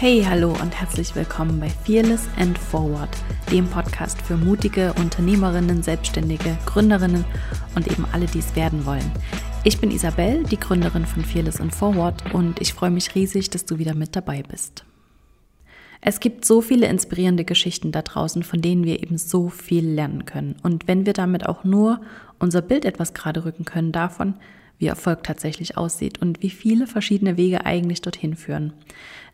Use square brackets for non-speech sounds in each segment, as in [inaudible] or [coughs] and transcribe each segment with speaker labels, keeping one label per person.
Speaker 1: Hey, hallo und herzlich willkommen bei Fearless and Forward, dem Podcast für mutige Unternehmerinnen, Selbstständige, Gründerinnen und eben alle, die es werden wollen. Ich bin Isabel, die Gründerin von Fearless and Forward und ich freue mich riesig, dass du wieder mit dabei bist. Es gibt so viele inspirierende Geschichten da draußen, von denen wir eben so viel lernen können. Und wenn wir damit auch nur unser Bild etwas gerade rücken können davon, wie Erfolg tatsächlich aussieht und wie viele verschiedene Wege eigentlich dorthin führen.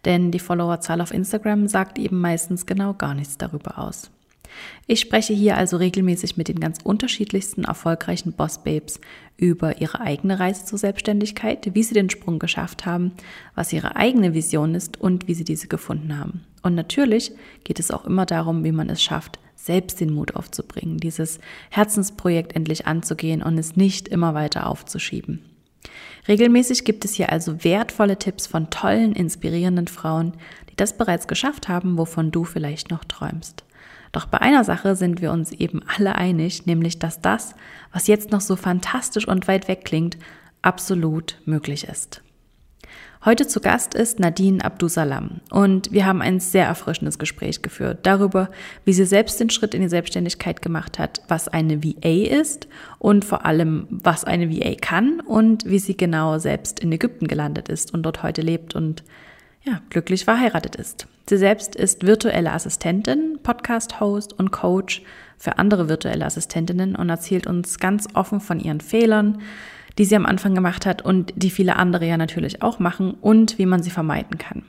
Speaker 1: Denn die Followerzahl auf Instagram sagt eben meistens genau gar nichts darüber aus. Ich spreche hier also regelmäßig mit den ganz unterschiedlichsten erfolgreichen Boss Babes über ihre eigene Reise zur Selbstständigkeit, wie sie den Sprung geschafft haben, was ihre eigene Vision ist und wie sie diese gefunden haben. Und natürlich geht es auch immer darum, wie man es schafft, selbst den Mut aufzubringen, dieses Herzensprojekt endlich anzugehen und es nicht immer weiter aufzuschieben. Regelmäßig gibt es hier also wertvolle Tipps von tollen, inspirierenden Frauen, die das bereits geschafft haben, wovon du vielleicht noch träumst. Doch bei einer Sache sind wir uns eben alle einig, nämlich dass das, was jetzt noch so fantastisch und weit weg klingt, absolut möglich ist. Heute zu Gast ist Nadine Abdusalam und wir haben ein sehr erfrischendes Gespräch geführt darüber, wie sie selbst den Schritt in die Selbstständigkeit gemacht hat, was eine VA ist und vor allem, was eine VA kann und wie sie genau selbst in Ägypten gelandet ist und dort heute lebt und ja, glücklich verheiratet ist. Sie selbst ist virtuelle Assistentin, Podcast-Host und Coach für andere virtuelle Assistentinnen und erzählt uns ganz offen von ihren Fehlern, die sie am Anfang gemacht hat und die viele andere ja natürlich auch machen und wie man sie vermeiden kann.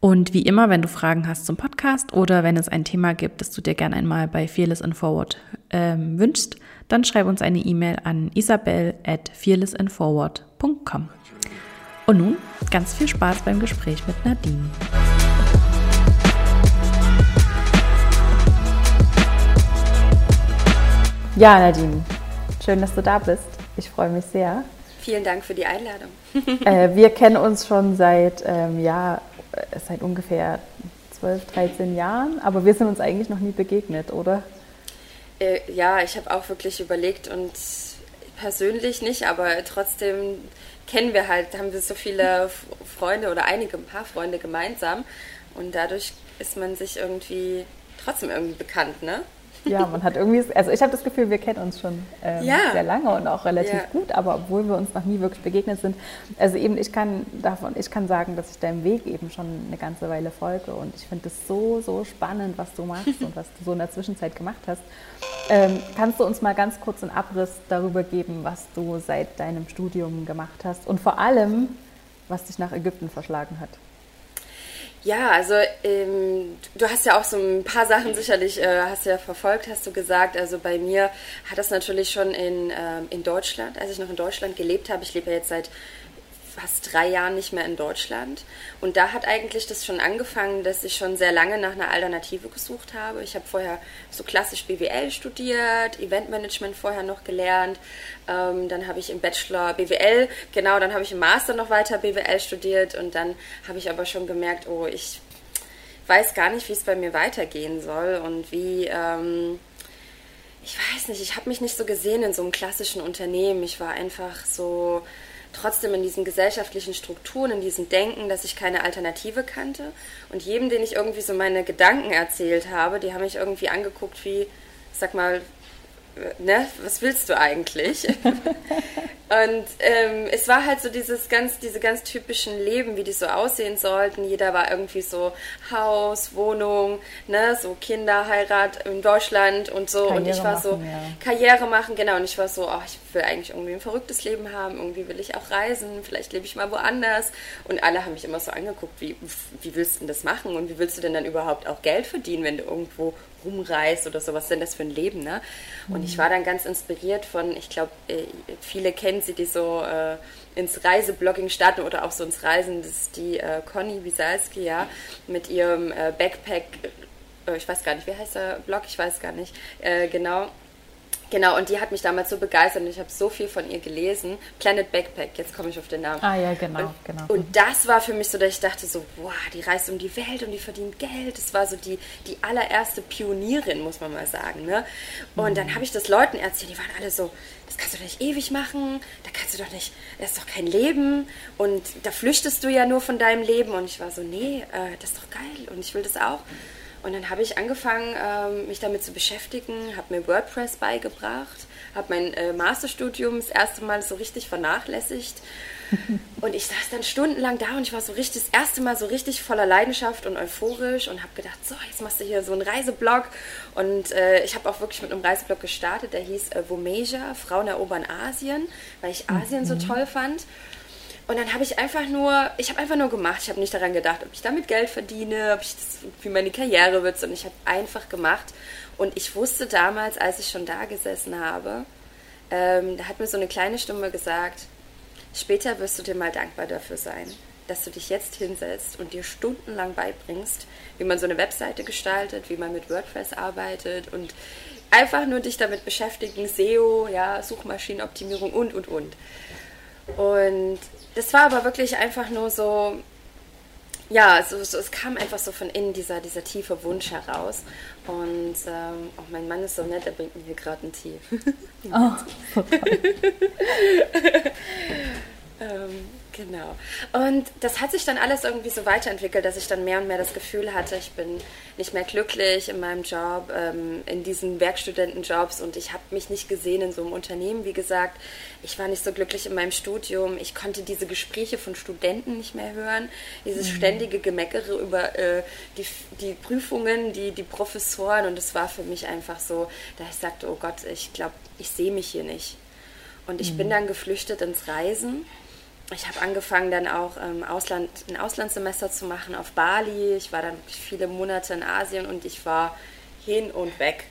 Speaker 1: Und wie immer, wenn du Fragen hast zum Podcast oder wenn es ein Thema gibt, das du dir gerne einmal bei Fearless and Forward ähm, wünschst, dann schreib uns eine E-Mail an isabel at fearlessandforward.com. Und nun ganz viel Spaß beim Gespräch mit Nadine. Ja, Nadine, schön, dass du da bist. Ich freue mich sehr.
Speaker 2: Vielen Dank für die Einladung.
Speaker 1: äh, wir kennen uns schon seit, ähm, ja, äh, seit ungefähr 12, 13 Jahren, aber wir sind uns eigentlich noch nie begegnet, oder?
Speaker 2: Äh, ja, ich habe auch wirklich überlegt und persönlich nicht, aber trotzdem kennen wir halt, haben wir so viele Freunde oder einige, ein paar Freunde gemeinsam und dadurch ist man sich irgendwie trotzdem irgendwie bekannt, ne?
Speaker 1: Ja, man hat irgendwie, also ich habe das Gefühl, wir kennen uns schon ähm, ja. sehr lange und auch relativ ja. gut, aber obwohl wir uns noch nie wirklich begegnet sind, also eben ich kann davon, ich kann sagen, dass ich deinem Weg eben schon eine ganze Weile folge und ich finde es so, so spannend, was du machst und was du so in der Zwischenzeit gemacht hast. Ähm, kannst du uns mal ganz kurz einen Abriss darüber geben, was du seit deinem Studium gemacht hast und vor allem, was dich nach Ägypten verschlagen hat?
Speaker 2: Ja, also ähm, du hast ja auch so ein paar Sachen sicherlich, äh, hast ja verfolgt, hast du gesagt. Also bei mir hat das natürlich schon in, ähm, in Deutschland, als ich noch in Deutschland gelebt habe, ich lebe ja jetzt seit fast drei Jahren nicht mehr in Deutschland. Und da hat eigentlich das schon angefangen, dass ich schon sehr lange nach einer Alternative gesucht habe. Ich habe vorher so klassisch BWL studiert, Eventmanagement vorher noch gelernt. Ähm, dann habe ich im Bachelor BWL, genau, dann habe ich im Master noch weiter BWL studiert. Und dann habe ich aber schon gemerkt, oh, ich weiß gar nicht, wie es bei mir weitergehen soll und wie... Ähm, ich weiß nicht, ich habe mich nicht so gesehen in so einem klassischen Unternehmen. Ich war einfach so trotzdem in diesen gesellschaftlichen Strukturen, in diesem Denken, dass ich keine Alternative kannte. Und jedem, den ich irgendwie so meine Gedanken erzählt habe, die haben mich irgendwie angeguckt wie, sag mal, ne, was willst du eigentlich? [laughs] und ähm, es war halt so dieses ganz, diese ganz typischen Leben, wie die so aussehen sollten. Jeder war irgendwie so Haus, Wohnung, ne, so Kinder, Heirat in Deutschland und so. Karriere und ich war so, ja. Karriere machen, genau. Und ich war so, ach, ich will eigentlich irgendwie ein verrücktes Leben haben, irgendwie will ich auch reisen, vielleicht lebe ich mal woanders. Und alle haben mich immer so angeguckt, wie, wie willst du denn das machen und wie willst du denn dann überhaupt auch Geld verdienen, wenn du irgendwo rumreist oder so, was denn das für ein Leben, ne? Und mhm. ich war dann ganz inspiriert von, ich glaube, äh, viele kennen sie, die so äh, ins Reiseblogging starten oder auch so ins Reisen, das ist die äh, Conny Wisalski, ja, mit ihrem äh, Backpack, äh, ich weiß gar nicht, wie heißt der Blog, ich weiß gar nicht, äh, genau, Genau, und die hat mich damals so begeistert und ich habe so viel von ihr gelesen. Planet Backpack, jetzt komme ich auf den Namen.
Speaker 3: Ah ja, genau,
Speaker 2: und,
Speaker 3: genau.
Speaker 2: Und das war für mich so, dass ich dachte so, wow, die reist um die Welt und die verdient Geld. Das war so die, die allererste Pionierin, muss man mal sagen. Ne? Und mhm. dann habe ich das Leuten erzählt, die waren alle so, das kannst du doch nicht ewig machen, da kannst du doch nicht, das ist doch kein Leben und da flüchtest du ja nur von deinem Leben. Und ich war so, nee, äh, das ist doch geil und ich will das auch. Und dann habe ich angefangen, ähm, mich damit zu beschäftigen, habe mir WordPress beigebracht, habe mein äh, Masterstudium das erste Mal so richtig vernachlässigt. [laughs] Und ich saß dann stundenlang da und ich war so richtig, das erste Mal so richtig voller Leidenschaft und euphorisch und habe gedacht, so, jetzt machst du hier so einen Reiseblog. Und äh, ich habe auch wirklich mit einem Reiseblog gestartet, der hieß äh, Vomesia, Frauen erobern Asien, weil ich Asien mhm. so toll fand. Und dann habe ich einfach nur, ich habe einfach nur gemacht. Ich habe nicht daran gedacht, ob ich damit Geld verdiene, ob ich das, wie meine Karriere wird, sondern ich habe einfach gemacht. Und ich wusste damals, als ich schon da gesessen habe, ähm, da hat mir so eine kleine Stimme gesagt, später wirst du dir mal dankbar dafür sein, dass du dich jetzt hinsetzt und dir stundenlang beibringst, wie man so eine Webseite gestaltet, wie man mit WordPress arbeitet und einfach nur dich damit beschäftigen, SEO, ja, Suchmaschinenoptimierung und, und, und. Und das war aber wirklich einfach nur so, ja, so, so, es kam einfach so von innen dieser, dieser tiefe Wunsch heraus. Und ähm, auch mein Mann ist so nett, er bringt mir hier gerade einen Tee. [laughs] oh, [laughs] ähm, Genau. Und das hat sich dann alles irgendwie so weiterentwickelt, dass ich dann mehr und mehr das Gefühl hatte, ich bin nicht mehr glücklich in meinem Job, ähm, in diesen Werkstudentenjobs und ich habe mich nicht gesehen in so einem Unternehmen. Wie gesagt, ich war nicht so glücklich in meinem Studium. Ich konnte diese Gespräche von Studenten nicht mehr hören, dieses mhm. ständige Gemeckere über äh, die, die Prüfungen, die, die Professoren und es war für mich einfach so, da ich sagte, oh Gott, ich glaube, ich sehe mich hier nicht. Und ich mhm. bin dann geflüchtet ins Reisen ich habe angefangen dann auch ähm, Ausland, ein Auslandssemester zu machen auf Bali. Ich war dann viele Monate in Asien und ich war hin und weg.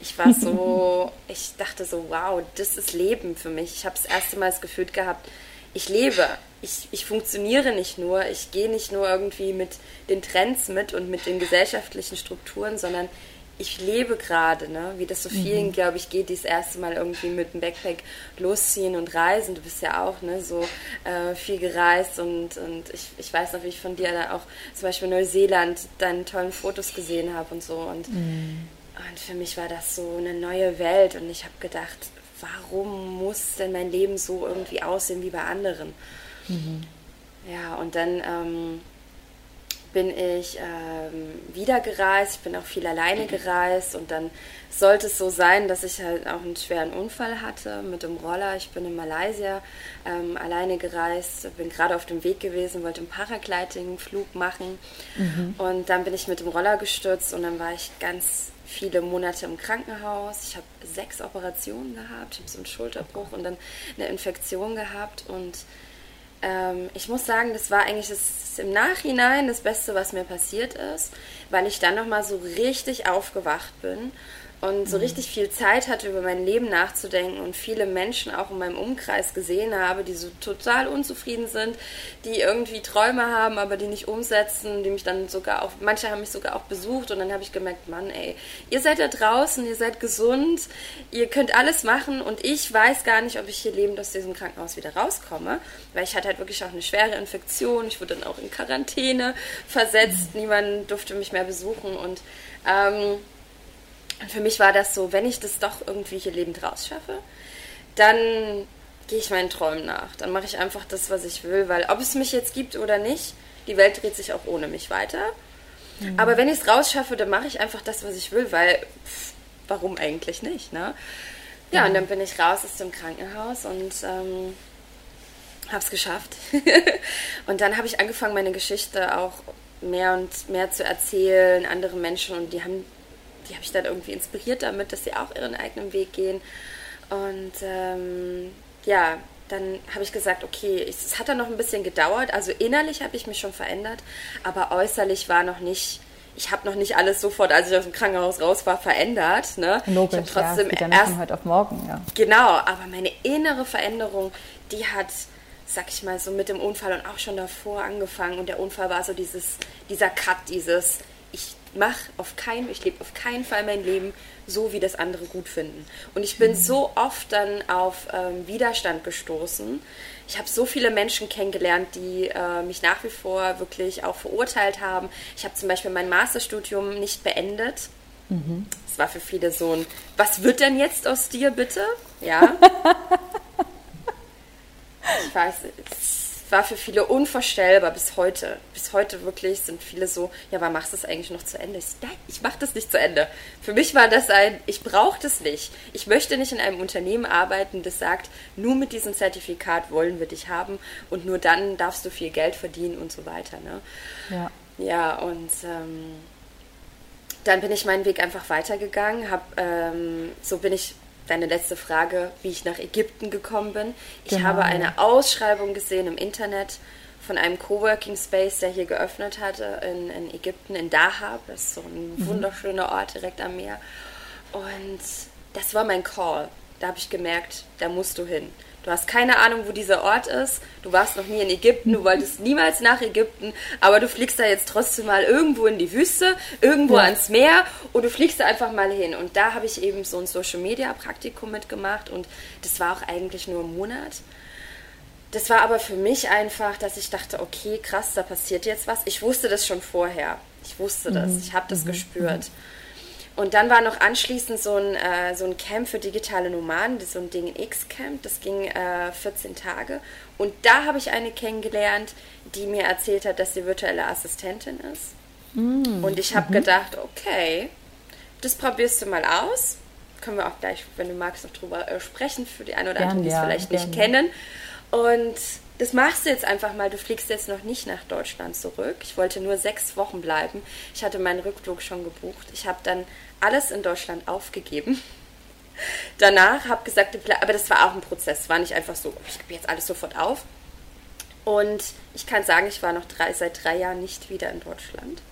Speaker 2: Ich war so, [laughs] ich dachte so, wow, das ist Leben für mich. Ich habe das erste Mal das Gefühl gehabt, ich lebe. Ich, ich funktioniere nicht nur, ich gehe nicht nur irgendwie mit den Trends mit und mit den gesellschaftlichen Strukturen, sondern ich lebe gerade, ne? wie das so vielen, mhm. glaube ich, geht, die das erste Mal irgendwie mit dem Backpack losziehen und reisen. Du bist ja auch ne, so äh, viel gereist und, und ich, ich weiß noch, wie ich von dir da auch zum Beispiel Neuseeland deine tollen Fotos gesehen habe und so. Und, mhm. und für mich war das so eine neue Welt und ich habe gedacht, warum muss denn mein Leben so irgendwie aussehen wie bei anderen? Mhm. Ja, und dann... Ähm, bin ich ähm, wieder gereist. Ich bin auch viel alleine gereist und dann sollte es so sein, dass ich halt auch einen schweren Unfall hatte mit dem Roller. Ich bin in Malaysia ähm, alleine gereist, bin gerade auf dem Weg gewesen, wollte einen Paragliding-Flug machen mhm. und dann bin ich mit dem Roller gestürzt und dann war ich ganz viele Monate im Krankenhaus. Ich habe sechs Operationen gehabt, ich habe so einen Schulterbruch und dann eine Infektion gehabt und ähm, ich muss sagen, das war eigentlich das, im Nachhinein das Beste, was mir passiert ist, weil ich dann nochmal so richtig aufgewacht bin und so mhm. richtig viel Zeit hatte, über mein Leben nachzudenken und viele Menschen auch in meinem Umkreis gesehen habe, die so total unzufrieden sind, die irgendwie Träume haben, aber die nicht umsetzen, die mich dann sogar auch, manche haben mich sogar auch besucht und dann habe ich gemerkt, Mann, ey, ihr seid da draußen, ihr seid gesund, ihr könnt alles machen und ich weiß gar nicht, ob ich hier lebend aus diesem Krankenhaus wieder rauskomme, weil ich hatte halt wirklich auch eine schwere Infektion, ich wurde dann auch in Quarantäne versetzt, mhm. niemand durfte mich mehr besuchen und ähm, und für mich war das so, wenn ich das doch irgendwie hier lebend rausschaffe, dann gehe ich meinen Träumen nach. Dann mache ich einfach das, was ich will, weil ob es mich jetzt gibt oder nicht, die Welt dreht sich auch ohne mich weiter. Mhm. Aber wenn ich es rausschaffe, dann mache ich einfach das, was ich will, weil pff, warum eigentlich nicht, ne? Ja, mhm. und dann bin ich raus aus dem Krankenhaus und ähm, habe es geschafft. [laughs] und dann habe ich angefangen, meine Geschichte auch mehr und mehr zu erzählen, andere Menschen und die haben die habe ich dann irgendwie inspiriert damit, dass sie auch ihren eigenen Weg gehen. Und ähm, ja, dann habe ich gesagt, okay, es hat dann noch ein bisschen gedauert. Also innerlich habe ich mich schon verändert, aber äußerlich war noch nicht, ich habe noch nicht alles sofort, als ich aus dem Krankenhaus raus war, verändert. Ne?
Speaker 3: Logisch, ich trotzdem ja, erst von heute auf morgen. Ja.
Speaker 2: Genau, aber meine innere Veränderung, die hat, sag ich mal, so mit dem Unfall und auch schon davor angefangen. Und der Unfall war so dieses, dieser Cut, dieses, mach auf keinen, ich lebe auf keinen Fall mein Leben so, wie das andere gut finden. Und ich bin so oft dann auf ähm, Widerstand gestoßen. Ich habe so viele Menschen kennengelernt, die äh, mich nach wie vor wirklich auch verurteilt haben. Ich habe zum Beispiel mein Masterstudium nicht beendet. Mhm. Es war für viele so ein, was wird denn jetzt aus dir bitte? Ja. [laughs] ich weiß, es war für viele unvorstellbar bis heute. Bis heute wirklich sind viele so, ja, warum machst du es eigentlich noch zu Ende? Ich, nein, ich mache das nicht zu Ende. Für mich war das ein, ich brauche das nicht. Ich möchte nicht in einem Unternehmen arbeiten, das sagt, nur mit diesem Zertifikat wollen wir dich haben und nur dann darfst du viel Geld verdienen und so weiter. Ne? Ja. Ja, und ähm, dann bin ich meinen Weg einfach weitergegangen, hab, ähm, so bin ich deine letzte Frage, wie ich nach Ägypten gekommen bin. Ich genau. habe eine Ausschreibung gesehen im Internet von einem Coworking Space, der hier geöffnet hatte in, in Ägypten, in Dahab. Das ist so ein mhm. wunderschöner Ort direkt am Meer. Und das war mein Call. Da habe ich gemerkt, da musst du hin. Du hast keine Ahnung, wo dieser Ort ist. Du warst noch nie in Ägypten, du wolltest [laughs] niemals nach Ägypten, aber du fliegst da jetzt trotzdem mal irgendwo in die Wüste, irgendwo ja. ans Meer und du fliegst da einfach mal hin. Und da habe ich eben so ein Social Media Praktikum mitgemacht und das war auch eigentlich nur ein Monat. Das war aber für mich einfach, dass ich dachte, okay, krass, da passiert jetzt was. Ich wusste das schon vorher. Ich wusste das, mhm. ich habe das mhm. gespürt. Mhm. Und dann war noch anschließend so ein, äh, so ein Camp für digitale Nomaden, so ein Ding X-Camp, das ging äh, 14 Tage. Und da habe ich eine kennengelernt, die mir erzählt hat, dass sie virtuelle Assistentin ist. Mm. Und ich habe mhm. gedacht, okay, das probierst du mal aus. Können wir auch gleich, wenn du magst, noch drüber äh, sprechen, für die einen oder anderen, die es vielleicht gern. nicht kennen. Und das machst du jetzt einfach mal. Du fliegst jetzt noch nicht nach Deutschland zurück. Ich wollte nur sechs Wochen bleiben. Ich hatte meinen Rückflug schon gebucht. Ich habe dann alles in Deutschland aufgegeben. [laughs] Danach habe gesagt, aber das war auch ein Prozess. war nicht einfach so, ich gebe jetzt alles sofort auf. Und ich kann sagen, ich war noch drei, seit drei Jahren nicht wieder in Deutschland.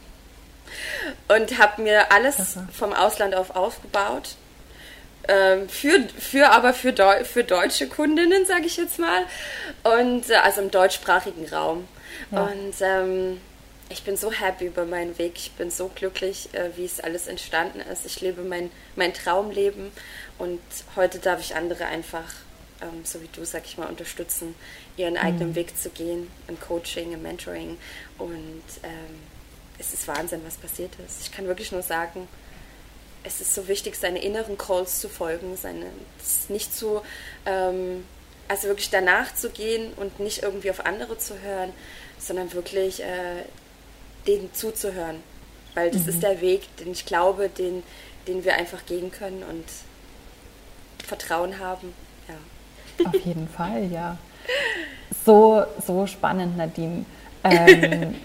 Speaker 2: Und habe mir alles vom Ausland auf aufgebaut. Ähm, für, für aber für, Deu für deutsche Kundinnen, sage ich jetzt mal. Und äh, also im deutschsprachigen Raum. Ja. Und ähm, ich bin so happy über meinen Weg. Ich bin so glücklich, äh, wie es alles entstanden ist. Ich lebe mein, mein Traumleben und heute darf ich andere einfach, ähm, so wie du, sag ich mal, unterstützen, ihren mhm. eigenen Weg zu gehen, im Coaching, im Mentoring. Und ähm, es ist Wahnsinn, was passiert ist. Ich kann wirklich nur sagen, es ist so wichtig, seine inneren Calls zu folgen, seine, nicht zu, ähm, also wirklich danach zu gehen und nicht irgendwie auf andere zu hören, sondern wirklich äh, denen zuzuhören. Weil das mhm. ist der Weg, den ich glaube, den, den wir einfach gehen können und Vertrauen haben. Ja.
Speaker 3: Auf jeden Fall, ja. So, so spannend, Nadine. [laughs] Ähm,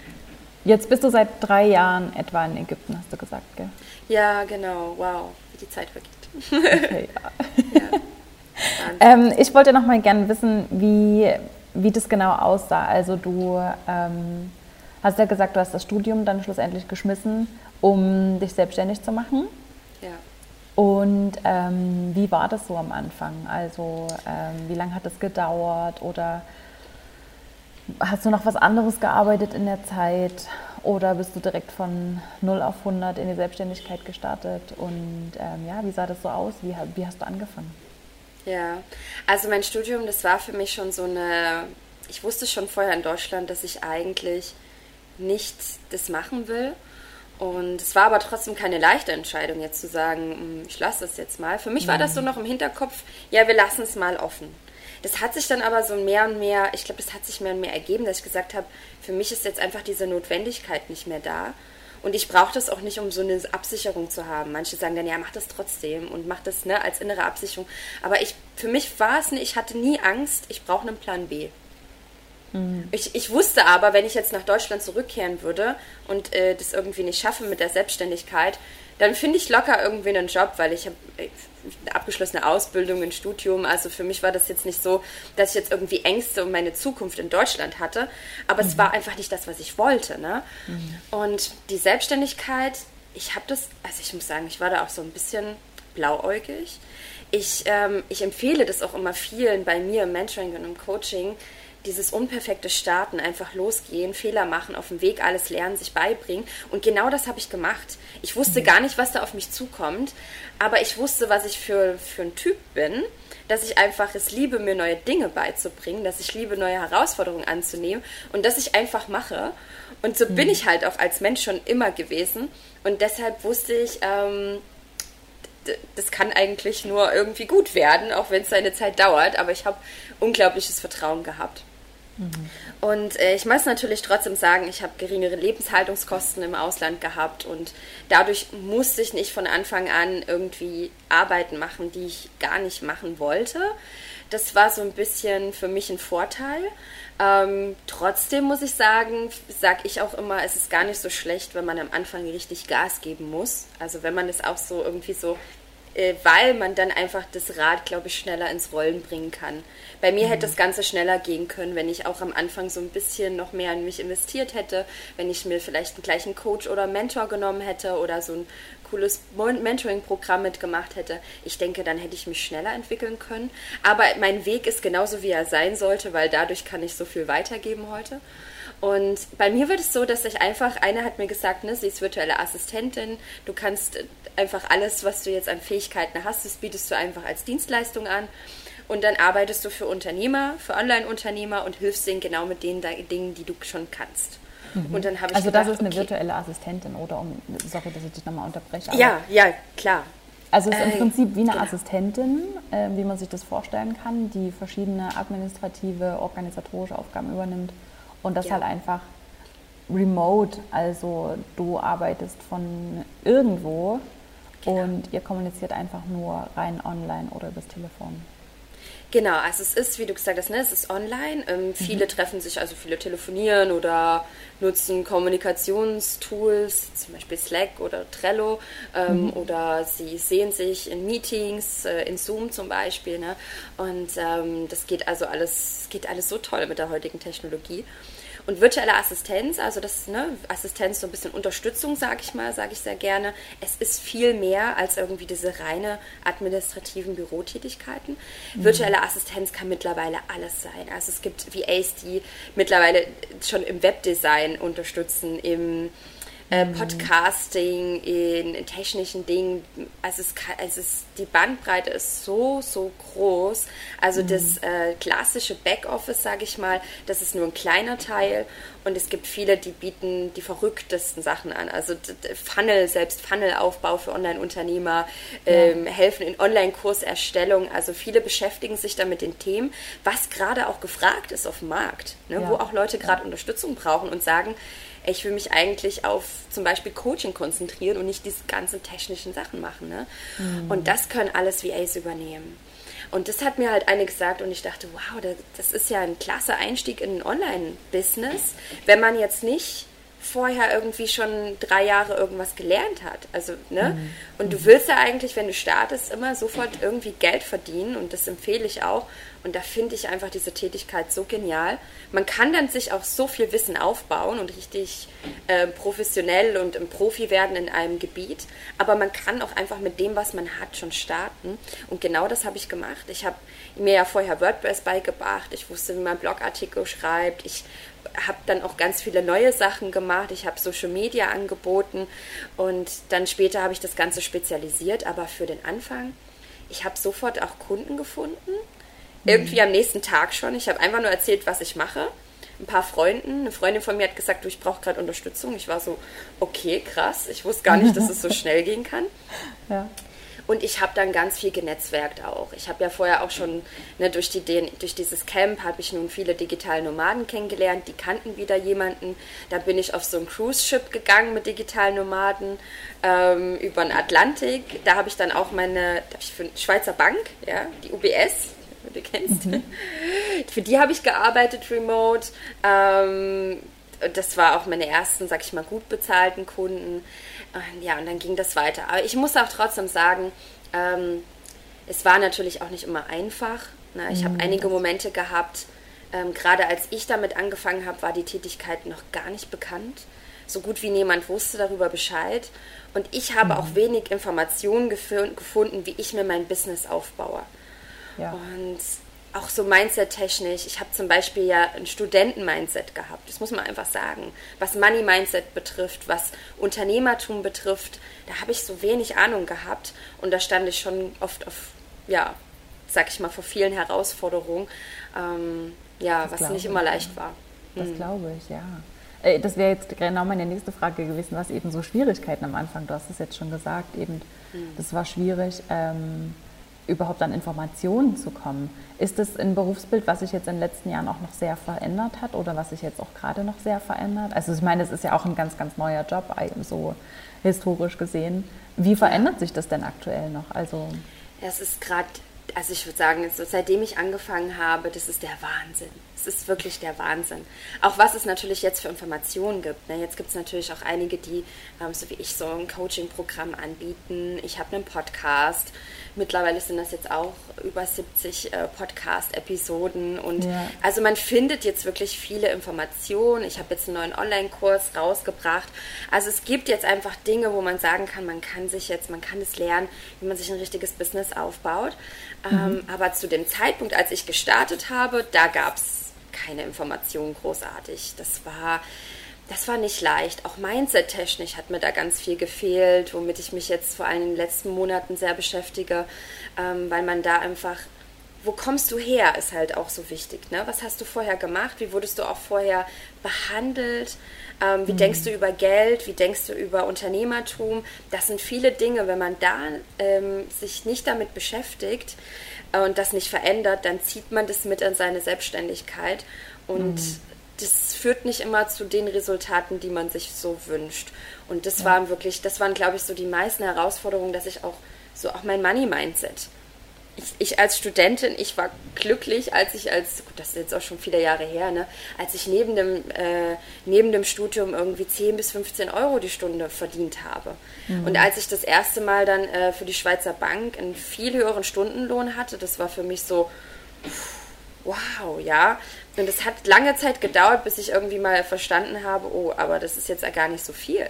Speaker 3: jetzt bist du seit drei Jahren etwa in Ägypten, hast du gesagt, gell?
Speaker 2: Ja, genau. Wow, wie die Zeit vergeht. Okay,
Speaker 3: ja. [laughs] ja. [laughs] Ähm, ich wollte noch mal gerne wissen, wie, wie das genau aussah. Also du ähm, hast ja gesagt, du hast das Studium dann schlussendlich geschmissen, um dich selbstständig zu machen. Ja. Und ähm, wie war das so am Anfang? Also ähm, wie lange hat das gedauert? Oder hast du noch was anderes gearbeitet in der Zeit? Oder bist du direkt von 0 auf 100 in die Selbstständigkeit gestartet? Und ähm, ja, wie sah das so aus? Wie, wie hast du angefangen?
Speaker 2: Ja, also mein Studium, das war für mich schon so eine, ich wusste schon vorher in Deutschland, dass ich eigentlich nicht das machen will. Und es war aber trotzdem keine leichte Entscheidung, jetzt zu sagen, hm, ich lasse das jetzt mal. Für mich war das so noch im Hinterkopf, ja, wir lassen es mal offen. Das hat sich dann aber so mehr und mehr, ich glaube, das hat sich mehr und mehr ergeben, dass ich gesagt habe, für mich ist jetzt einfach diese Notwendigkeit nicht mehr da. Und ich brauche das auch nicht, um so eine Absicherung zu haben. Manche sagen dann, ja, mach das trotzdem und mach das ne, als innere Absicherung. Aber ich, für mich war es nicht, ich hatte nie Angst, ich brauche einen Plan B. Mhm. Ich, ich wusste aber, wenn ich jetzt nach Deutschland zurückkehren würde und äh, das irgendwie nicht schaffe mit der Selbstständigkeit, dann finde ich locker irgendwie einen Job, weil ich habe äh, abgeschlossene Ausbildung, ein Studium. Also für mich war das jetzt nicht so, dass ich jetzt irgendwie Ängste um meine Zukunft in Deutschland hatte. Aber mhm. es war einfach nicht das, was ich wollte. Ne? Mhm. Und die Selbstständigkeit, ich habe das, also ich muss sagen, ich war da auch so ein bisschen blauäugig. Ich, ähm, ich empfehle das auch immer vielen bei mir im Mentoring und im Coaching, dieses unperfekte Starten, einfach losgehen, Fehler machen, auf dem Weg alles lernen, sich beibringen. Und genau das habe ich gemacht. Ich wusste mhm. gar nicht, was da auf mich zukommt, aber ich wusste, was ich für, für ein Typ bin, dass ich einfach es liebe, mir neue Dinge beizubringen, dass ich liebe, neue Herausforderungen anzunehmen und dass ich einfach mache. Und so mhm. bin ich halt auch als Mensch schon immer gewesen. Und deshalb wusste ich, ähm, das kann eigentlich nur irgendwie gut werden, auch wenn es seine Zeit dauert. Aber ich habe unglaubliches Vertrauen gehabt. Mhm. Und äh, ich muss natürlich trotzdem sagen, ich habe geringere Lebenshaltungskosten im Ausland gehabt und dadurch musste ich nicht von Anfang an irgendwie Arbeiten machen, die ich gar nicht machen wollte. Das war so ein bisschen für mich ein Vorteil. Ähm, trotzdem muss ich sagen, sage ich auch immer, es ist gar nicht so schlecht, wenn man am Anfang richtig Gas geben muss. Also wenn man das auch so irgendwie so äh, weil man dann einfach das Rad, glaube ich, schneller ins Rollen bringen kann. Bei mir mhm. hätte das Ganze schneller gehen können, wenn ich auch am Anfang so ein bisschen noch mehr in mich investiert hätte, wenn ich mir vielleicht einen gleichen Coach oder Mentor genommen hätte oder so ein cooles Mentoring-Programm mitgemacht hätte. Ich denke, dann hätte ich mich schneller entwickeln können. Aber mein Weg ist genauso, wie er sein sollte, weil dadurch kann ich so viel weitergeben heute. Und bei mir wird es so, dass ich einfach, eine hat mir gesagt, ne, sie ist virtuelle Assistentin, du kannst einfach alles, was du jetzt an Fähigkeiten hast, das bietest du einfach als Dienstleistung an. Und dann arbeitest du für Unternehmer, für Online-Unternehmer und hilfst denen genau mit den Dingen, die du schon kannst.
Speaker 1: Mhm. Und dann habe ich Also gedacht, das ist eine okay, virtuelle Assistentin, oder um, sorry, dass ich dich nochmal unterbreche.
Speaker 2: ja, ja, klar.
Speaker 1: Also es ist im äh, Prinzip wie eine genau. Assistentin, äh, wie man sich das vorstellen kann, die verschiedene administrative, organisatorische Aufgaben übernimmt und das ja. halt einfach remote, also du arbeitest von irgendwo genau. und ihr kommuniziert einfach nur rein online oder übers Telefon.
Speaker 2: Genau, also es ist, wie du gesagt hast, ne, es ist online. Ähm, mhm. Viele treffen sich, also viele telefonieren oder nutzen Kommunikationstools, zum Beispiel Slack oder Trello, ähm, mhm. oder sie sehen sich in Meetings, äh, in Zoom zum Beispiel. Ne? Und ähm, das geht also alles, geht alles so toll mit der heutigen Technologie. Und virtuelle Assistenz, also das ne, Assistenz so ein bisschen Unterstützung, sage ich mal, sage ich sehr gerne. Es ist viel mehr als irgendwie diese reine administrativen Bürotätigkeiten. Mhm. Virtuelle Assistenz kann mittlerweile alles sein. Also es gibt VAs, die mittlerweile schon im Webdesign unterstützen, im äh, mhm. Podcasting, in, in, technischen Dingen. Also, es kann, also es, die Bandbreite ist so, so groß. Also mhm. das äh, klassische Backoffice, sage ich mal, das ist nur ein kleiner Teil. Und es gibt viele, die bieten die verrücktesten Sachen an. Also Funnel, selbst Funnelaufbau für Online-Unternehmer, ja. ähm, helfen in Online-Kurserstellung. Also viele beschäftigen sich da mit den Themen, was gerade auch gefragt ist auf dem Markt, ne? ja. wo auch Leute gerade ja. Unterstützung brauchen und sagen, ich will mich eigentlich auf zum Beispiel Coaching konzentrieren und nicht diese ganzen technischen Sachen machen. Ne? Mhm. Und das können alles VAs übernehmen. Und das hat mir halt eine gesagt und ich dachte, wow, das ist ja ein klasse Einstieg in ein Online-Business, wenn man jetzt nicht vorher irgendwie schon drei Jahre irgendwas gelernt hat. Also, ne? Mhm. Und du willst ja eigentlich, wenn du startest, immer sofort irgendwie Geld verdienen und das empfehle ich auch. Und da finde ich einfach diese Tätigkeit so genial. Man kann dann sich auch so viel Wissen aufbauen und richtig äh, professionell und ein Profi werden in einem Gebiet. Aber man kann auch einfach mit dem, was man hat, schon starten. Und genau das habe ich gemacht. Ich habe mir ja vorher WordPress beigebracht. Ich wusste, wie man Blogartikel schreibt. Ich habe dann auch ganz viele neue Sachen gemacht. Ich habe Social Media angeboten und dann später habe ich das Ganze spezialisiert. Aber für den Anfang, ich habe sofort auch Kunden gefunden irgendwie am nächsten Tag schon. Ich habe einfach nur erzählt, was ich mache. Ein paar Freunden. Eine Freundin von mir hat gesagt, du, ich brauche gerade Unterstützung. Ich war so, okay, krass. Ich wusste gar nicht, dass es so [laughs] schnell gehen kann. Ja. Und ich habe dann ganz viel genetzwerkt auch. Ich habe ja vorher auch schon ne, durch, die, durch dieses Camp habe ich nun viele digitale Nomaden kennengelernt. Die kannten wieder jemanden. Da bin ich auf so ein Cruise-Ship gegangen mit digitalen Nomaden ähm, über den Atlantik. Da habe ich dann auch meine, ich für Schweizer Bank, ja, die UBS, du kennst. Mhm. [laughs] Für die habe ich gearbeitet remote. Ähm, das war auch meine ersten, sag ich mal, gut bezahlten Kunden. Ja, und dann ging das weiter. Aber ich muss auch trotzdem sagen, ähm, es war natürlich auch nicht immer einfach. Ne? Ich mhm. habe einige Momente gehabt, ähm, gerade als ich damit angefangen habe, war die Tätigkeit noch gar nicht bekannt. So gut wie niemand wusste darüber Bescheid. Und ich habe mhm. auch wenig Informationen gefunden, wie ich mir mein Business aufbaue. Ja. Und auch so Mindset-technisch. Ich habe zum Beispiel ja ein Studenten-Mindset gehabt. Das muss man einfach sagen. Was Money-Mindset betrifft, was Unternehmertum betrifft, da habe ich so wenig Ahnung gehabt. Und da stand ich schon oft auf, ja, sag ich mal, vor vielen Herausforderungen. Ähm, ja, das was nicht immer leicht war.
Speaker 1: Das hm. glaube ich, ja. Äh, das wäre jetzt genau meine nächste Frage gewesen, was eben so Schwierigkeiten am Anfang, du hast es jetzt schon gesagt, eben, hm. das war schwierig. Ähm, überhaupt an Informationen zu kommen. Ist es ein Berufsbild, was sich jetzt in den letzten Jahren auch noch sehr verändert hat oder was sich jetzt auch gerade noch sehr verändert? Also ich meine, es ist ja auch ein ganz, ganz neuer Job, so historisch gesehen. Wie verändert sich das denn aktuell noch? Also
Speaker 2: es ist gerade, also ich würde sagen, seitdem ich angefangen habe, das ist der Wahnsinn. Es ist wirklich der Wahnsinn. Auch was es natürlich jetzt für Informationen gibt. Ne? Jetzt gibt es natürlich auch einige, die, ähm, so wie ich, so ein Coaching-Programm anbieten. Ich habe einen Podcast. Mittlerweile sind das jetzt auch über 70 äh, Podcast-Episoden. Und ja. also man findet jetzt wirklich viele Informationen. Ich habe jetzt einen neuen Online-Kurs rausgebracht. Also es gibt jetzt einfach Dinge, wo man sagen kann, man kann sich jetzt, man kann es lernen, wie man sich ein richtiges Business aufbaut. Mhm. Ähm, aber zu dem Zeitpunkt, als ich gestartet habe, da gab es keine Informationen großartig. Das war das war nicht leicht. Auch Mindset-technisch hat mir da ganz viel gefehlt, womit ich mich jetzt vor allem in den letzten Monaten sehr beschäftige, ähm, weil man da einfach, wo kommst du her, ist halt auch so wichtig. Ne? Was hast du vorher gemacht? Wie wurdest du auch vorher behandelt? Ähm, wie mhm. denkst du über Geld? Wie denkst du über Unternehmertum? Das sind viele Dinge. Wenn man da ähm, sich nicht damit beschäftigt und das nicht verändert, dann zieht man das mit in seine Selbstständigkeit. Und mhm das führt nicht immer zu den Resultaten, die man sich so wünscht. Und das ja. waren wirklich, das waren, glaube ich, so die meisten Herausforderungen, dass ich auch so auch mein Money-Mindset. Ich, ich, als Studentin, ich war glücklich, als ich als, gut, das ist jetzt auch schon viele Jahre her, ne, als ich neben dem, äh, neben dem Studium irgendwie 10 bis 15 Euro die Stunde verdient habe. Mhm. Und als ich das erste Mal dann äh, für die Schweizer Bank einen viel höheren Stundenlohn hatte, das war für mich so, wow, ja, und es hat lange Zeit gedauert, bis ich irgendwie mal verstanden habe, oh, aber das ist jetzt gar nicht so viel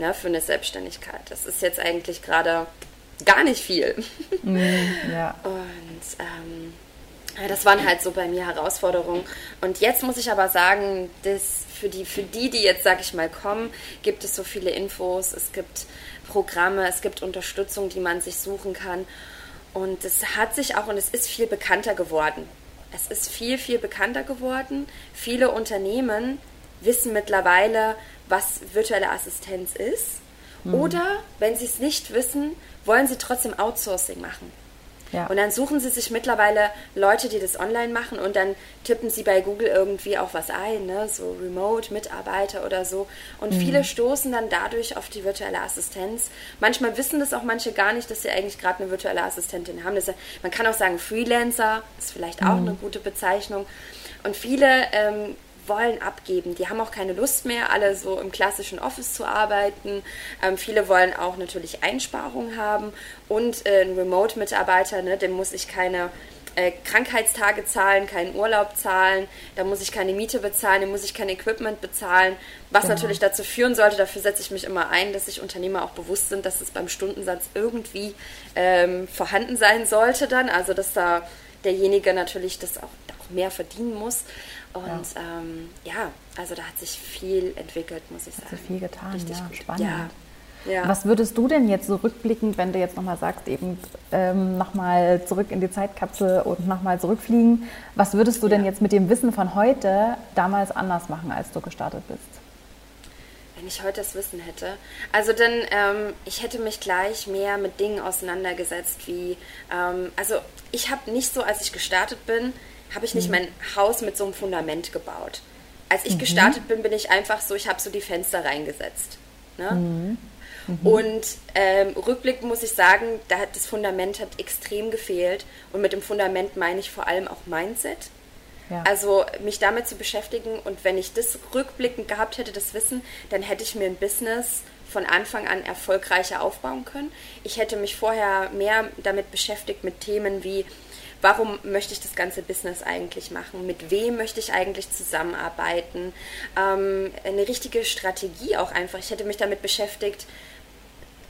Speaker 2: ne, für eine Selbstständigkeit. Das ist jetzt eigentlich gerade gar nicht viel. Mm, ja. Und ähm, das waren halt so bei mir Herausforderungen. Und jetzt muss ich aber sagen, dass für die, für die, die jetzt, sag ich mal, kommen, gibt es so viele Infos, es gibt Programme, es gibt Unterstützung, die man sich suchen kann. Und es hat sich auch und es ist viel bekannter geworden es ist viel, viel bekannter geworden. Viele Unternehmen wissen mittlerweile, was virtuelle Assistenz ist. Mhm. Oder wenn sie es nicht wissen, wollen sie trotzdem Outsourcing machen. Ja. Und dann suchen sie sich mittlerweile Leute, die das online machen und dann tippen sie bei Google irgendwie auch was ein, ne? so Remote-Mitarbeiter oder so. Und mhm. viele stoßen dann dadurch auf die virtuelle Assistenz. Manchmal wissen das auch manche gar nicht, dass sie eigentlich gerade eine virtuelle Assistentin haben. Das, man kann auch sagen, Freelancer ist vielleicht auch mhm. eine gute Bezeichnung. Und viele ähm, wollen abgeben. Die haben auch keine Lust mehr, alle so im klassischen Office zu arbeiten. Ähm, viele wollen auch natürlich Einsparungen haben und äh, ein Remote-Mitarbeiter, ne, dem muss ich keine äh, Krankheitstage zahlen, keinen Urlaub zahlen, da muss ich keine Miete bezahlen, da muss ich kein Equipment bezahlen, was genau. natürlich dazu führen sollte, dafür setze ich mich immer ein, dass sich Unternehmer auch bewusst sind, dass es beim Stundensatz irgendwie ähm, vorhanden sein sollte dann, also dass da derjenige natürlich das auch, auch mehr verdienen muss. Und ja. Ähm, ja. also da hat sich viel entwickelt, muss ich sagen. Hat
Speaker 1: sich viel getan, Richtig ja, gut. spannend. Ja. Ja. Was würdest du denn jetzt so rückblickend, wenn du jetzt nochmal sagst, eben ähm, nochmal zurück in die Zeitkapsel und nochmal zurückfliegen, was würdest du ja. denn jetzt mit dem Wissen von heute damals anders machen, als du gestartet bist?
Speaker 2: Wenn ich heute das Wissen hätte. Also dann, ähm, ich hätte mich gleich mehr mit Dingen auseinandergesetzt, wie, ähm, also ich habe nicht so, als ich gestartet bin, habe ich nicht mhm. mein Haus mit so einem Fundament gebaut. Als ich mhm. gestartet bin, bin ich einfach so, ich habe so die Fenster reingesetzt. Ne? Mhm. mhm. Und ähm, rückblickend muss ich sagen, da hat das Fundament hat extrem gefehlt. Und mit dem Fundament meine ich vor allem auch Mindset. Ja. Also mich damit zu beschäftigen und wenn ich das rückblickend gehabt hätte, das Wissen, dann hätte ich mir ein Business von Anfang an erfolgreicher aufbauen können. Ich hätte mich vorher mehr damit beschäftigt mit Themen wie warum möchte ich das ganze Business eigentlich machen, mit wem möchte ich eigentlich zusammenarbeiten, ähm, eine richtige Strategie auch einfach. Ich hätte mich damit beschäftigt,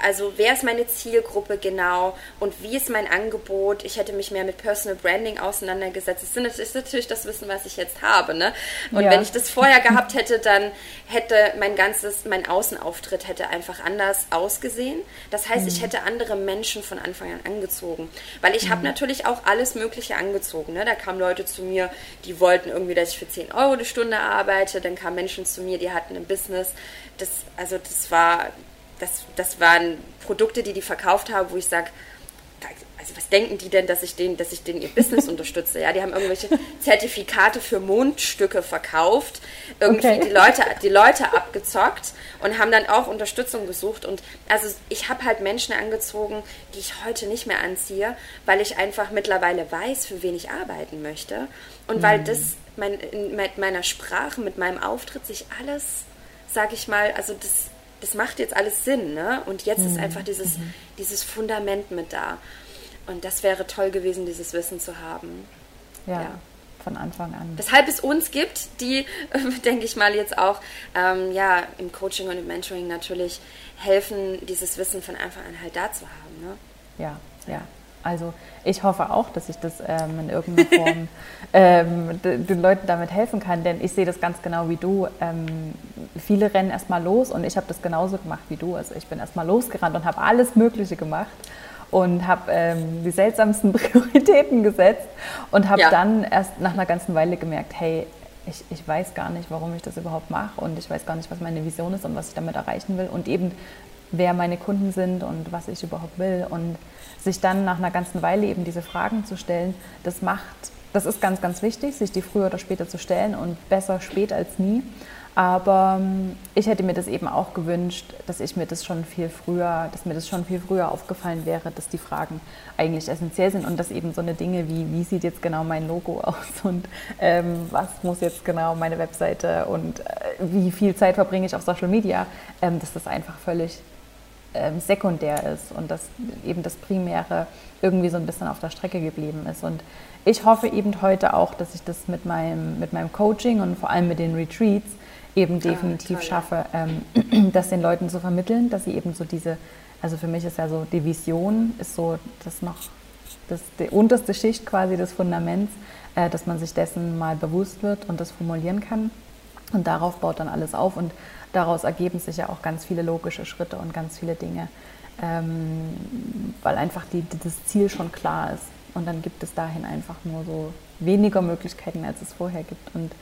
Speaker 2: also wer ist meine Zielgruppe genau und wie ist mein Angebot. Ich hätte mich mehr mit Personal Branding auseinandergesetzt. Das ist natürlich das Wissen, was ich jetzt habe. Ne? Und ja. wenn ich das vorher gehabt hätte, dann hätte mein ganzes, mein Außenauftritt hätte einfach anders ausgesehen. Das heißt, mhm. ich hätte andere Menschen von Anfang an angezogen. Weil ich mhm. habe natürlich auch alles Mögliche angezogen. Ne? Da kamen Leute zu mir, die wollten irgendwie, dass ich für 10 Euro die Stunde arbeite. Dann kamen Menschen zu mir, die hatten ein Business. Das, also das war das, das waren Produkte, die die verkauft haben, wo ich sage, also was denken die denn, dass ich denen, dass ich denen ihr Business [laughs] unterstütze? Ja, die haben irgendwelche Zertifikate für Mondstücke verkauft, irgendwie okay. die Leute, die Leute abgezockt und haben dann auch Unterstützung gesucht. Und also ich habe halt Menschen angezogen, die ich heute nicht mehr anziehe, weil ich einfach mittlerweile weiß, für wen ich arbeiten möchte. Und mhm. weil das mein, mit meiner Sprache, mit meinem Auftritt sich alles, sag ich mal, also das das macht jetzt alles Sinn, ne? Und jetzt mhm. ist einfach dieses, mhm. dieses Fundament mit da. Und das wäre toll gewesen, dieses Wissen zu haben.
Speaker 1: ja. ja von Anfang an.
Speaker 2: Weshalb es uns gibt, die, [laughs] denke ich mal, jetzt auch ähm, ja, im Coaching und im Mentoring natürlich helfen, dieses Wissen von Anfang an halt da zu haben. Ne?
Speaker 1: Ja, ja. Also ich hoffe auch, dass ich das ähm, in irgendeiner [laughs] Form ähm, den Leuten damit helfen kann, denn ich sehe das ganz genau wie du. Ähm, viele rennen erstmal los und ich habe das genauso gemacht wie du. Also ich bin erstmal losgerannt und habe alles Mögliche gemacht und habe ähm, die seltsamsten [laughs] Prioritäten gesetzt und habe ja. dann erst nach einer ganzen Weile gemerkt, hey, ich, ich weiß gar nicht, warum ich das überhaupt mache und ich weiß gar nicht, was meine Vision ist und was ich damit erreichen will und eben wer meine Kunden sind und was ich überhaupt will und sich dann nach einer ganzen Weile eben diese Fragen zu stellen, das macht, das ist ganz, ganz wichtig, sich die früher oder später zu stellen und besser spät als nie. Aber ähm, ich hätte mir das eben auch gewünscht, dass ich mir das schon viel früher, dass mir das schon viel früher aufgefallen wäre, dass die Fragen eigentlich essentiell sind und dass eben so eine Dinge wie, wie sieht jetzt genau mein Logo [laughs] aus und ähm, was muss jetzt genau meine Webseite und äh, wie viel Zeit verbringe ich auf Social Media, ähm, dass das einfach völlig ähm, sekundär ist und dass eben das Primäre irgendwie so ein bisschen auf der Strecke geblieben ist. Und ich hoffe eben heute auch, dass ich das mit meinem, mit meinem Coaching und vor allem mit den Retreats eben ah, definitiv ah, schaffe, ähm, [clears throat] das den Leuten zu vermitteln, dass sie eben so diese, also für mich ist ja so, die Vision ist so das noch, das, die unterste Schicht quasi des Fundaments, äh, dass man sich dessen mal bewusst wird und das formulieren kann. Und darauf baut dann alles auf und daraus ergeben sich ja auch ganz viele logische Schritte und ganz viele Dinge, ähm, weil einfach die, das Ziel schon klar ist. Und dann gibt es dahin einfach nur so weniger Möglichkeiten, als es vorher gibt. Und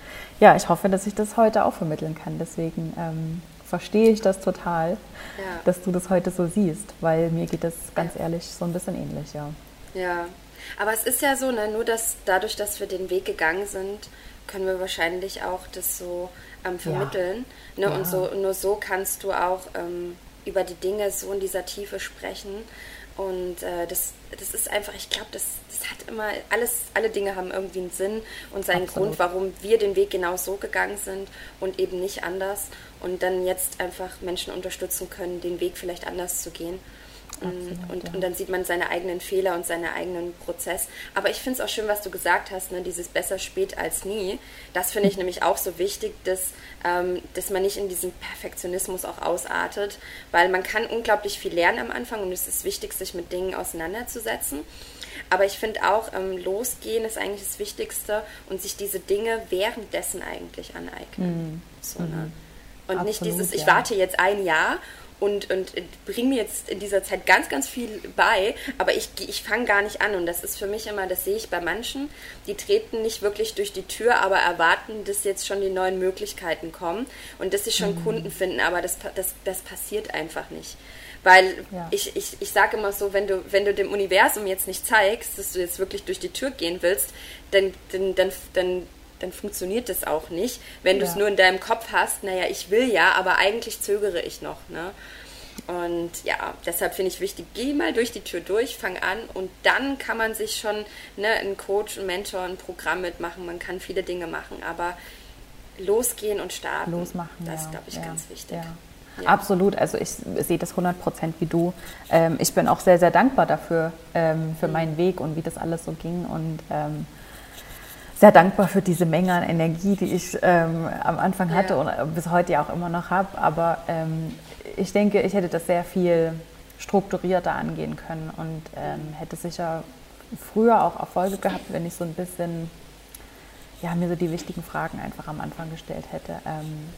Speaker 1: ja, ich hoffe, dass ich das heute auch vermitteln kann. Deswegen ähm, verstehe ich das total, ja. dass du das heute so siehst, weil mir geht das ganz ja. ehrlich so ein bisschen ähnlich, ja.
Speaker 2: Ja, aber es ist ja so, ne, nur dass dadurch, dass wir den Weg gegangen sind, können wir wahrscheinlich auch das so ähm, vermitteln. Ja. Ne? Und so, nur so kannst du auch ähm, über die Dinge so in dieser Tiefe sprechen. Und äh, das, das ist einfach, ich glaube, das, das hat immer, alles, alle Dinge haben irgendwie einen Sinn und seinen Absolut. Grund, warum wir den Weg genau so gegangen sind und eben nicht anders. Und dann jetzt einfach Menschen unterstützen können, den Weg vielleicht anders zu gehen. Absolut, und, ja. und dann sieht man seine eigenen Fehler und seinen eigenen Prozess. Aber ich finde es auch schön, was du gesagt hast, ne? dieses besser spät als nie. Das finde ich nämlich auch so wichtig, dass, ähm, dass man nicht in diesen Perfektionismus auch ausartet, weil man kann unglaublich viel lernen am Anfang und es ist wichtig, sich mit Dingen auseinanderzusetzen. Aber ich finde auch, ähm, losgehen ist eigentlich das Wichtigste und sich diese Dinge währenddessen eigentlich aneignen. Mhm. So, ne? Mhm. Und Absolut, nicht dieses, ich ja. warte jetzt ein Jahr und, und bringe mir jetzt in dieser Zeit ganz, ganz viel bei, aber ich, ich fange gar nicht an. Und das ist für mich immer, das sehe ich bei manchen, die treten nicht wirklich durch die Tür, aber erwarten, dass jetzt schon die neuen Möglichkeiten kommen und dass sie schon mhm. Kunden finden, aber das, das, das passiert einfach nicht. Weil ja. ich, ich, ich sage immer so, wenn du, wenn du dem Universum jetzt nicht zeigst, dass du jetzt wirklich durch die Tür gehen willst, dann, dann, dann, dann dann funktioniert das auch nicht. Wenn du es nur in deinem Kopf hast, naja, ich will ja, aber eigentlich zögere ich noch. Ne? Und ja, deshalb finde ich wichtig, geh mal durch die Tür durch, fang an und dann kann man sich schon ne, einen Coach, einen Mentor, ein Programm mitmachen. Man kann viele Dinge machen, aber losgehen und starten,
Speaker 1: Losmachen,
Speaker 2: das
Speaker 1: ja,
Speaker 2: ist, glaube ich,
Speaker 1: ja,
Speaker 2: ganz wichtig.
Speaker 1: Ja. Ja. Absolut, also ich sehe das 100 Prozent wie du. Ähm, ich bin auch sehr, sehr dankbar dafür, ähm, für mhm. meinen Weg und wie das alles so ging und ähm, sehr dankbar für diese Menge an Energie, die ich ähm, am Anfang hatte ja. und bis heute ja auch immer noch habe. Aber ähm, ich denke, ich hätte das sehr viel strukturierter angehen können und ähm, hätte sicher früher auch Erfolge gehabt, wenn ich so ein bisschen ja, mir so die wichtigen Fragen einfach am Anfang gestellt hätte. Ähm,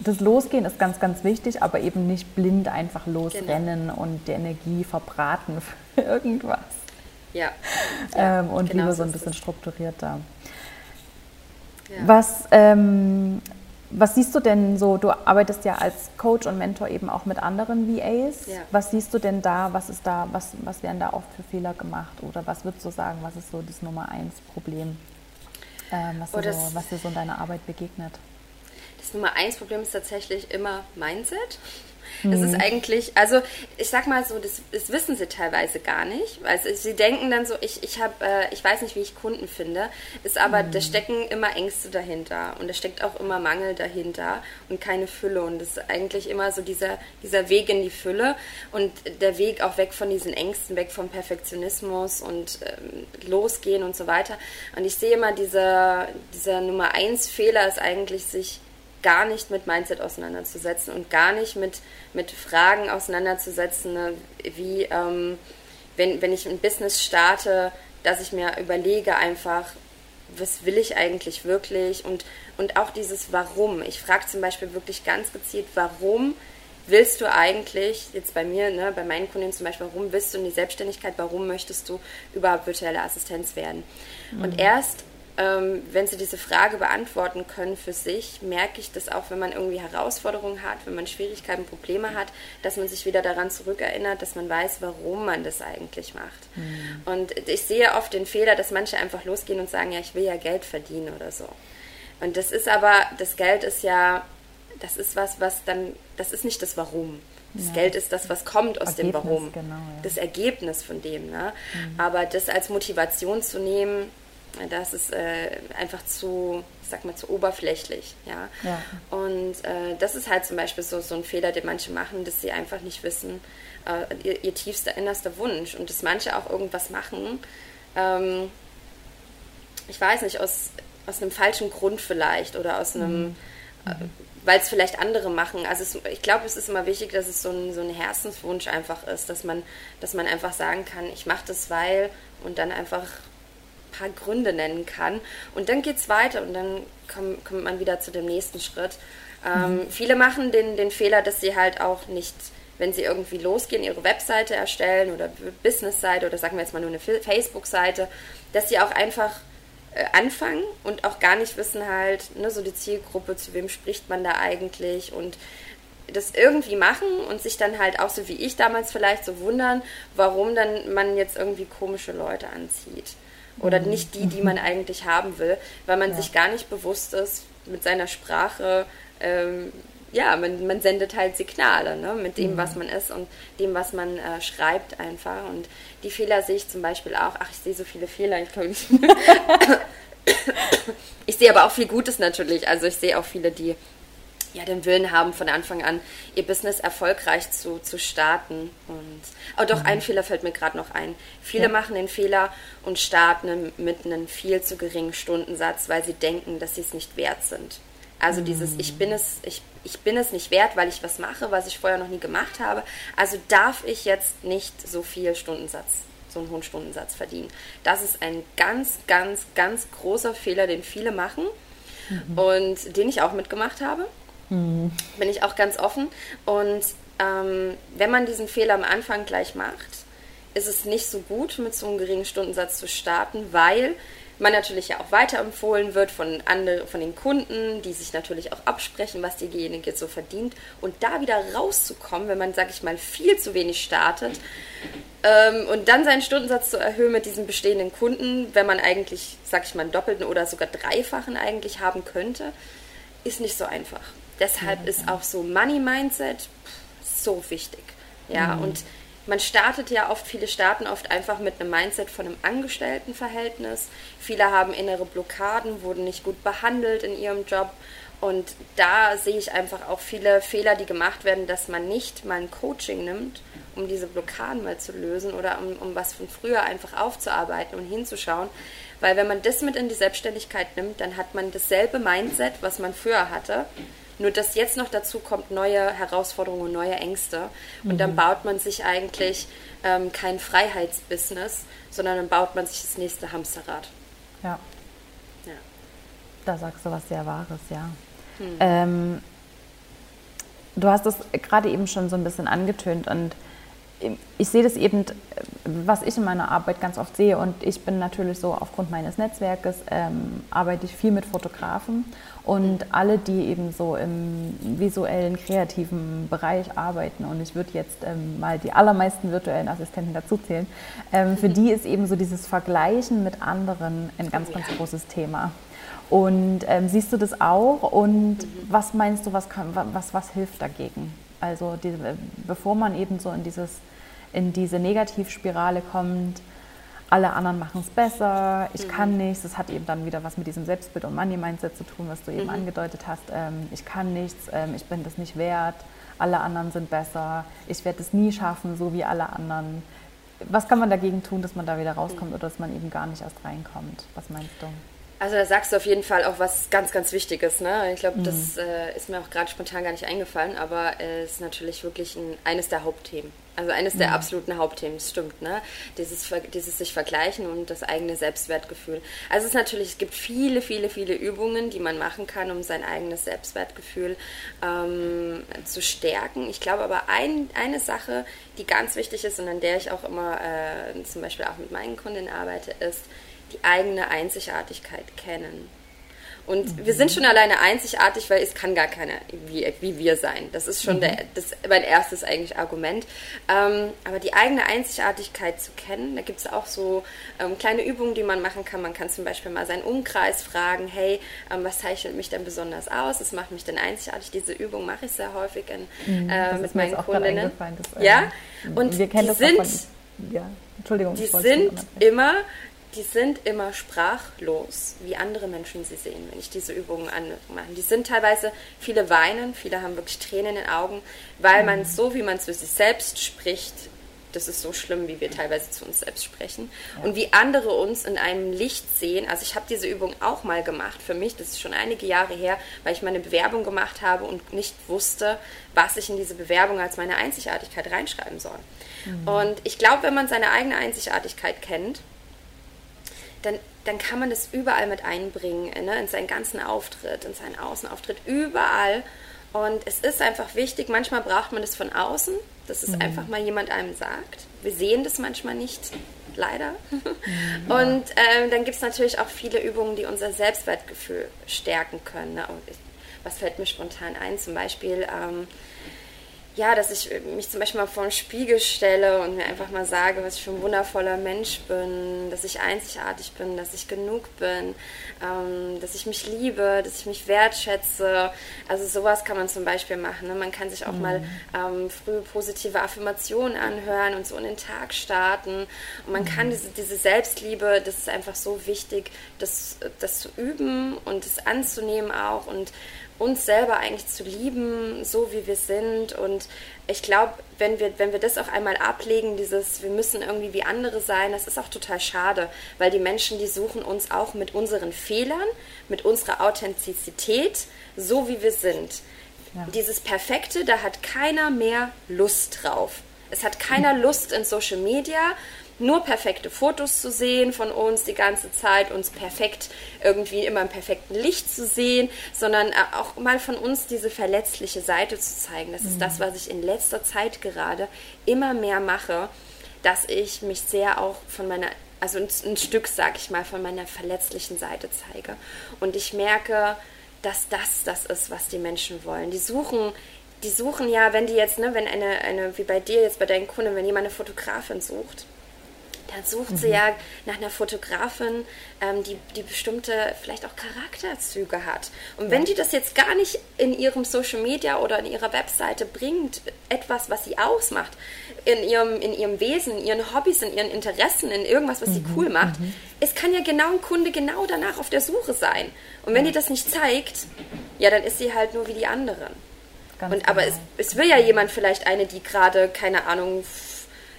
Speaker 1: das Losgehen ist ganz, ganz wichtig, aber eben nicht blind einfach losrennen genau. und die Energie verbraten [laughs] für irgendwas.
Speaker 2: Ja.
Speaker 1: ähm, und genau lieber so ein bisschen strukturierter. Ja. Was, ähm, was siehst du denn so, du arbeitest ja als Coach und Mentor eben auch mit anderen VAs. Ja. Was siehst du denn da, was ist da, was, was werden da oft für Fehler gemacht? Oder was würdest du sagen, was ist so das Nummer eins Problem, ähm, was, oh, dir so, was dir so in deiner Arbeit begegnet?
Speaker 2: Das Nummer eins Problem ist tatsächlich immer Mindset. Das ist mhm. eigentlich, also ich sag mal so, das, das, wissen sie teilweise gar nicht, weil sie denken dann so, ich, ich habe, äh, ich weiß nicht, wie ich Kunden finde, ist aber, mhm. da stecken immer Ängste dahinter und da steckt auch immer Mangel dahinter und keine Fülle und das ist eigentlich immer so dieser, dieser Weg in die Fülle und der Weg auch weg von diesen Ängsten, weg vom Perfektionismus und ähm, losgehen und so weiter. Und ich sehe immer, dieser, dieser Nummer eins Fehler ist eigentlich, sich gar nicht mit Mindset auseinanderzusetzen und gar nicht mit, mit Fragen auseinanderzusetzen, ne, wie ähm, wenn, wenn ich ein Business starte, dass ich mir überlege einfach, was will ich eigentlich wirklich und, und auch dieses Warum. Ich frage zum Beispiel wirklich ganz gezielt, warum willst du eigentlich, jetzt bei mir, ne, bei meinen Kunden zum Beispiel, warum willst du in die Selbstständigkeit, warum möchtest du überhaupt virtuelle Assistenz werden? Mhm. Und erst ähm, wenn sie diese Frage beantworten können für sich, merke ich das auch, wenn man irgendwie Herausforderungen hat, wenn man Schwierigkeiten, Probleme hat, dass man sich wieder daran zurückerinnert, dass man weiß, warum man das eigentlich macht. Mhm. Und ich sehe oft den Fehler, dass manche einfach losgehen und sagen, ja, ich will ja Geld verdienen oder so. Und das ist aber, das Geld ist ja, das ist was, was dann, das ist nicht das Warum. Das ja. Geld ist das, was kommt aus Ergebnis, dem Warum. Genau, ja. Das Ergebnis von dem. Ne? Mhm. Aber das als Motivation zu nehmen, das ist äh, einfach zu, ich sag mal, zu oberflächlich. Ja? ja. Und äh, das ist halt zum Beispiel so, so ein Fehler, den manche machen, dass sie einfach nicht wissen, äh, ihr, ihr, tiefster, innerster Wunsch und dass manche auch irgendwas machen, ähm, ich weiß nicht, aus, aus einem falschen Grund vielleicht oder aus einem. Mhm. Äh, weil es vielleicht andere machen. Also es, ich glaube, es ist immer wichtig, dass es so ein, so ein Herzenswunsch einfach ist, dass man, dass man einfach sagen kann, ich mache das, weil und dann einfach paar Gründe nennen kann. Und dann geht es weiter und dann komm, kommt man wieder zu dem nächsten Schritt. Ähm, mhm. Viele machen den, den Fehler, dass sie halt auch nicht, wenn sie irgendwie losgehen, ihre Webseite erstellen oder Businessseite oder sagen wir jetzt mal nur eine Facebook-Seite, dass sie auch einfach äh, anfangen und auch gar nicht wissen halt, ne, so die Zielgruppe, zu wem spricht man da eigentlich und das irgendwie machen und sich dann halt auch so wie ich damals vielleicht so wundern, warum dann man jetzt irgendwie komische Leute anzieht oder mhm. nicht die, die man eigentlich haben will, weil man ja. sich gar nicht bewusst ist mit seiner Sprache. Ähm, ja, man, man sendet halt Signale ne, mit dem, mhm. was man ist und dem, was man äh, schreibt einfach. Und die Fehler sehe ich zum Beispiel auch. Ach, ich sehe so viele Fehler. Ich, [coughs] [coughs] ich sehe aber auch viel Gutes natürlich. Also ich sehe auch viele, die ja, den Willen haben, von Anfang an ihr Business erfolgreich zu, zu starten. Und oh doch, mhm. ein Fehler fällt mir gerade noch ein. Viele ja. machen den Fehler und starten mit einem viel zu geringen Stundensatz, weil sie denken, dass sie es nicht wert sind. Also mhm. dieses, ich bin es, ich, ich bin es nicht wert, weil ich was mache, was ich vorher noch nie gemacht habe. Also darf ich jetzt nicht so viel Stundensatz, so einen hohen Stundensatz verdienen. Das ist ein ganz, ganz, ganz großer Fehler, den viele machen mhm. und den ich auch mitgemacht habe. Mhm. Bin ich auch ganz offen. Und ähm, wenn man diesen Fehler am Anfang gleich macht, ist es nicht so gut, mit so einem geringen Stundensatz zu starten, weil man natürlich ja auch weiterempfohlen wird von, andere, von den Kunden, die sich natürlich auch absprechen, was diejenige jetzt so verdient. Und da wieder rauszukommen, wenn man, sag ich mal, viel zu wenig startet ähm, und dann seinen Stundensatz zu erhöhen mit diesen bestehenden Kunden, wenn man eigentlich, sag ich mal, einen doppelten oder sogar dreifachen eigentlich haben könnte, ist nicht so einfach. Deshalb ist auch so Money Mindset so wichtig. Ja, mhm. und man startet ja oft, viele starten oft einfach mit einem Mindset von einem Angestelltenverhältnis. Viele haben innere Blockaden, wurden nicht gut behandelt in ihrem Job. Und da sehe ich einfach auch viele Fehler, die gemacht werden, dass man nicht mal ein Coaching nimmt, um diese Blockaden mal zu lösen oder um, um was von früher einfach aufzuarbeiten und hinzuschauen. Weil wenn man das mit in die Selbstständigkeit nimmt, dann hat man dasselbe Mindset, was man früher hatte Nur dass jetzt noch dazu kommt neue Herausforderungen, neue Ängste. Und mhm. dann baut man sich eigentlich ähm, kein Freiheitsbusiness, sondern dann baut man sich das nächste Hamsterrad.
Speaker 1: Ja. ja. Da sagst du was sehr Wahres, ja. Hm. Ähm, du hast es gerade eben schon so ein bisschen angetönt und ich sehe das eben, was ich in meiner Arbeit ganz oft sehe und ich bin natürlich so aufgrund meines Netzwerkes, ähm, arbeite ich viel mit Fotografen und alle, die eben so im visuellen, kreativen Bereich arbeiten und ich würde jetzt ähm, mal die allermeisten virtuellen Assistenten dazuzählen, ähm, für die ist eben so dieses Vergleichen mit anderen ein ganz, ganz großes Thema. Und ähm, siehst du das auch und was meinst du, was, kann, was, was hilft dagegen? Also die, bevor man eben so in, dieses, in diese Negativspirale kommt, alle anderen machen es besser, ich mhm. kann nichts. Das hat eben dann wieder was mit diesem Selbstbild und Money-Mindset zu tun, was du eben mhm. angedeutet hast. Ähm, ich kann nichts, ähm, ich bin das nicht wert, alle anderen sind besser, ich werde es nie schaffen, so wie alle anderen. Was kann man dagegen tun, dass man da wieder rauskommt mhm. oder dass man eben gar nicht erst reinkommt? Was meinst du?
Speaker 2: Also da sagst du auf jeden Fall auch was ganz, ganz Wichtiges. Ne? Ich glaube, mhm. das äh, ist mir auch gerade spontan gar nicht eingefallen, aber es äh, ist natürlich wirklich ein, eines der Hauptthemen. Also eines der mhm. absoluten Hauptthemen, das stimmt, ne? Dieses, dieses sich vergleichen und das eigene Selbstwertgefühl. Also es ist natürlich, es gibt viele, viele, viele Übungen, die man machen kann, um sein eigenes Selbstwertgefühl ähm, zu stärken. Ich glaube aber ein, eine Sache, die ganz wichtig ist und an der ich auch immer äh, zum Beispiel auch mit meinen Kundinnen arbeite, ist, die eigene Einzigartigkeit kennen. Und mhm. wir sind schon alleine einzigartig, weil es kann gar keiner wie, wie wir sein. Das ist schon mhm. der, das, mein erstes eigentlich Argument. Ähm, aber die eigene Einzigartigkeit zu kennen, da gibt es auch so ähm, kleine Übungen, die man machen kann. Man kann zum Beispiel mal seinen Umkreis fragen, hey, ähm, was zeichnet mich denn besonders aus? Was macht mich denn einzigartig? Diese Übung mache ich sehr häufig in, mhm, äh, mit meinen Kundinnen.
Speaker 1: Ja, und wir kennen die
Speaker 2: das sind, von, ja, Entschuldigung, die sind immer die sind immer sprachlos, wie andere Menschen sie sehen, wenn ich diese Übungen anmache. Die sind teilweise, viele weinen, viele haben wirklich Tränen in den Augen, weil mhm. man so, wie man zu sich selbst spricht, das ist so schlimm, wie wir teilweise zu uns selbst sprechen. Ja. Und wie andere uns in einem Licht sehen. Also ich habe diese Übung auch mal gemacht für mich, das ist schon einige Jahre her, weil ich meine Bewerbung gemacht habe und nicht wusste, was ich in diese Bewerbung als meine Einzigartigkeit reinschreiben soll. Mhm. Und ich glaube, wenn man seine eigene Einzigartigkeit kennt, dann, dann kann man das überall mit einbringen, ne? in seinen ganzen Auftritt, in seinen Außenauftritt, überall. Und es ist einfach wichtig, manchmal braucht man das von außen, dass es mhm. einfach mal jemand einem sagt. Wir sehen das manchmal nicht, leider. Mhm. [laughs] Und ähm, dann gibt es natürlich auch viele Übungen, die unser Selbstwertgefühl stärken können. Ne? Was fällt mir spontan ein? Zum Beispiel ähm, ja, dass ich mich zum Beispiel mal vor den Spiegel stelle und mir einfach mal sage, was ich für ein wundervoller Mensch bin, dass ich einzigartig bin, dass ich genug bin, ähm, dass ich mich liebe, dass ich mich wertschätze. Also sowas kann man zum Beispiel machen. Ne? Man kann sich auch mhm. mal ähm, früh positive Affirmationen anhören und so in den Tag starten. Und man mhm. kann diese, diese Selbstliebe, das ist einfach so wichtig, das, das zu üben und das anzunehmen auch und uns selber eigentlich zu lieben, so wie wir sind. Und ich glaube, wenn wir, wenn wir das auch einmal ablegen, dieses, wir müssen irgendwie wie andere sein, das ist auch total schade, weil die Menschen, die suchen uns auch mit unseren Fehlern, mit unserer Authentizität, so wie wir sind. Ja. Dieses Perfekte, da hat keiner mehr Lust drauf. Es hat keiner [laughs] Lust in Social Media nur perfekte Fotos zu sehen von uns die ganze Zeit, uns perfekt irgendwie immer im perfekten Licht zu sehen, sondern äh, auch mal von uns diese verletzliche Seite zu zeigen. Das mhm. ist das, was ich in letzter Zeit gerade immer mehr mache, dass ich mich sehr auch von meiner also ein, ein Stück, sag ich mal, von meiner verletzlichen Seite zeige. Und ich merke, dass das das ist, was die Menschen wollen. Die suchen, die suchen ja, wenn die jetzt, ne, wenn eine, eine, wie bei dir jetzt bei deinen Kunden, wenn jemand eine Fotografin sucht, dann sucht mhm. sie ja nach einer Fotografin, ähm, die, die bestimmte vielleicht auch Charakterzüge hat. Und wenn die das jetzt gar nicht in ihrem Social Media oder in ihrer Webseite bringt, etwas, was sie ausmacht, in ihrem, in ihrem Wesen, in ihren Hobbys, in ihren Interessen, in irgendwas, was mhm. sie cool macht, mhm. es kann ja genau ein Kunde genau danach auf der Suche sein. Und wenn die das nicht zeigt, ja, dann ist sie halt nur wie die anderen. Ganz und, genau. Aber es, es will ja jemand vielleicht eine, die gerade, keine Ahnung,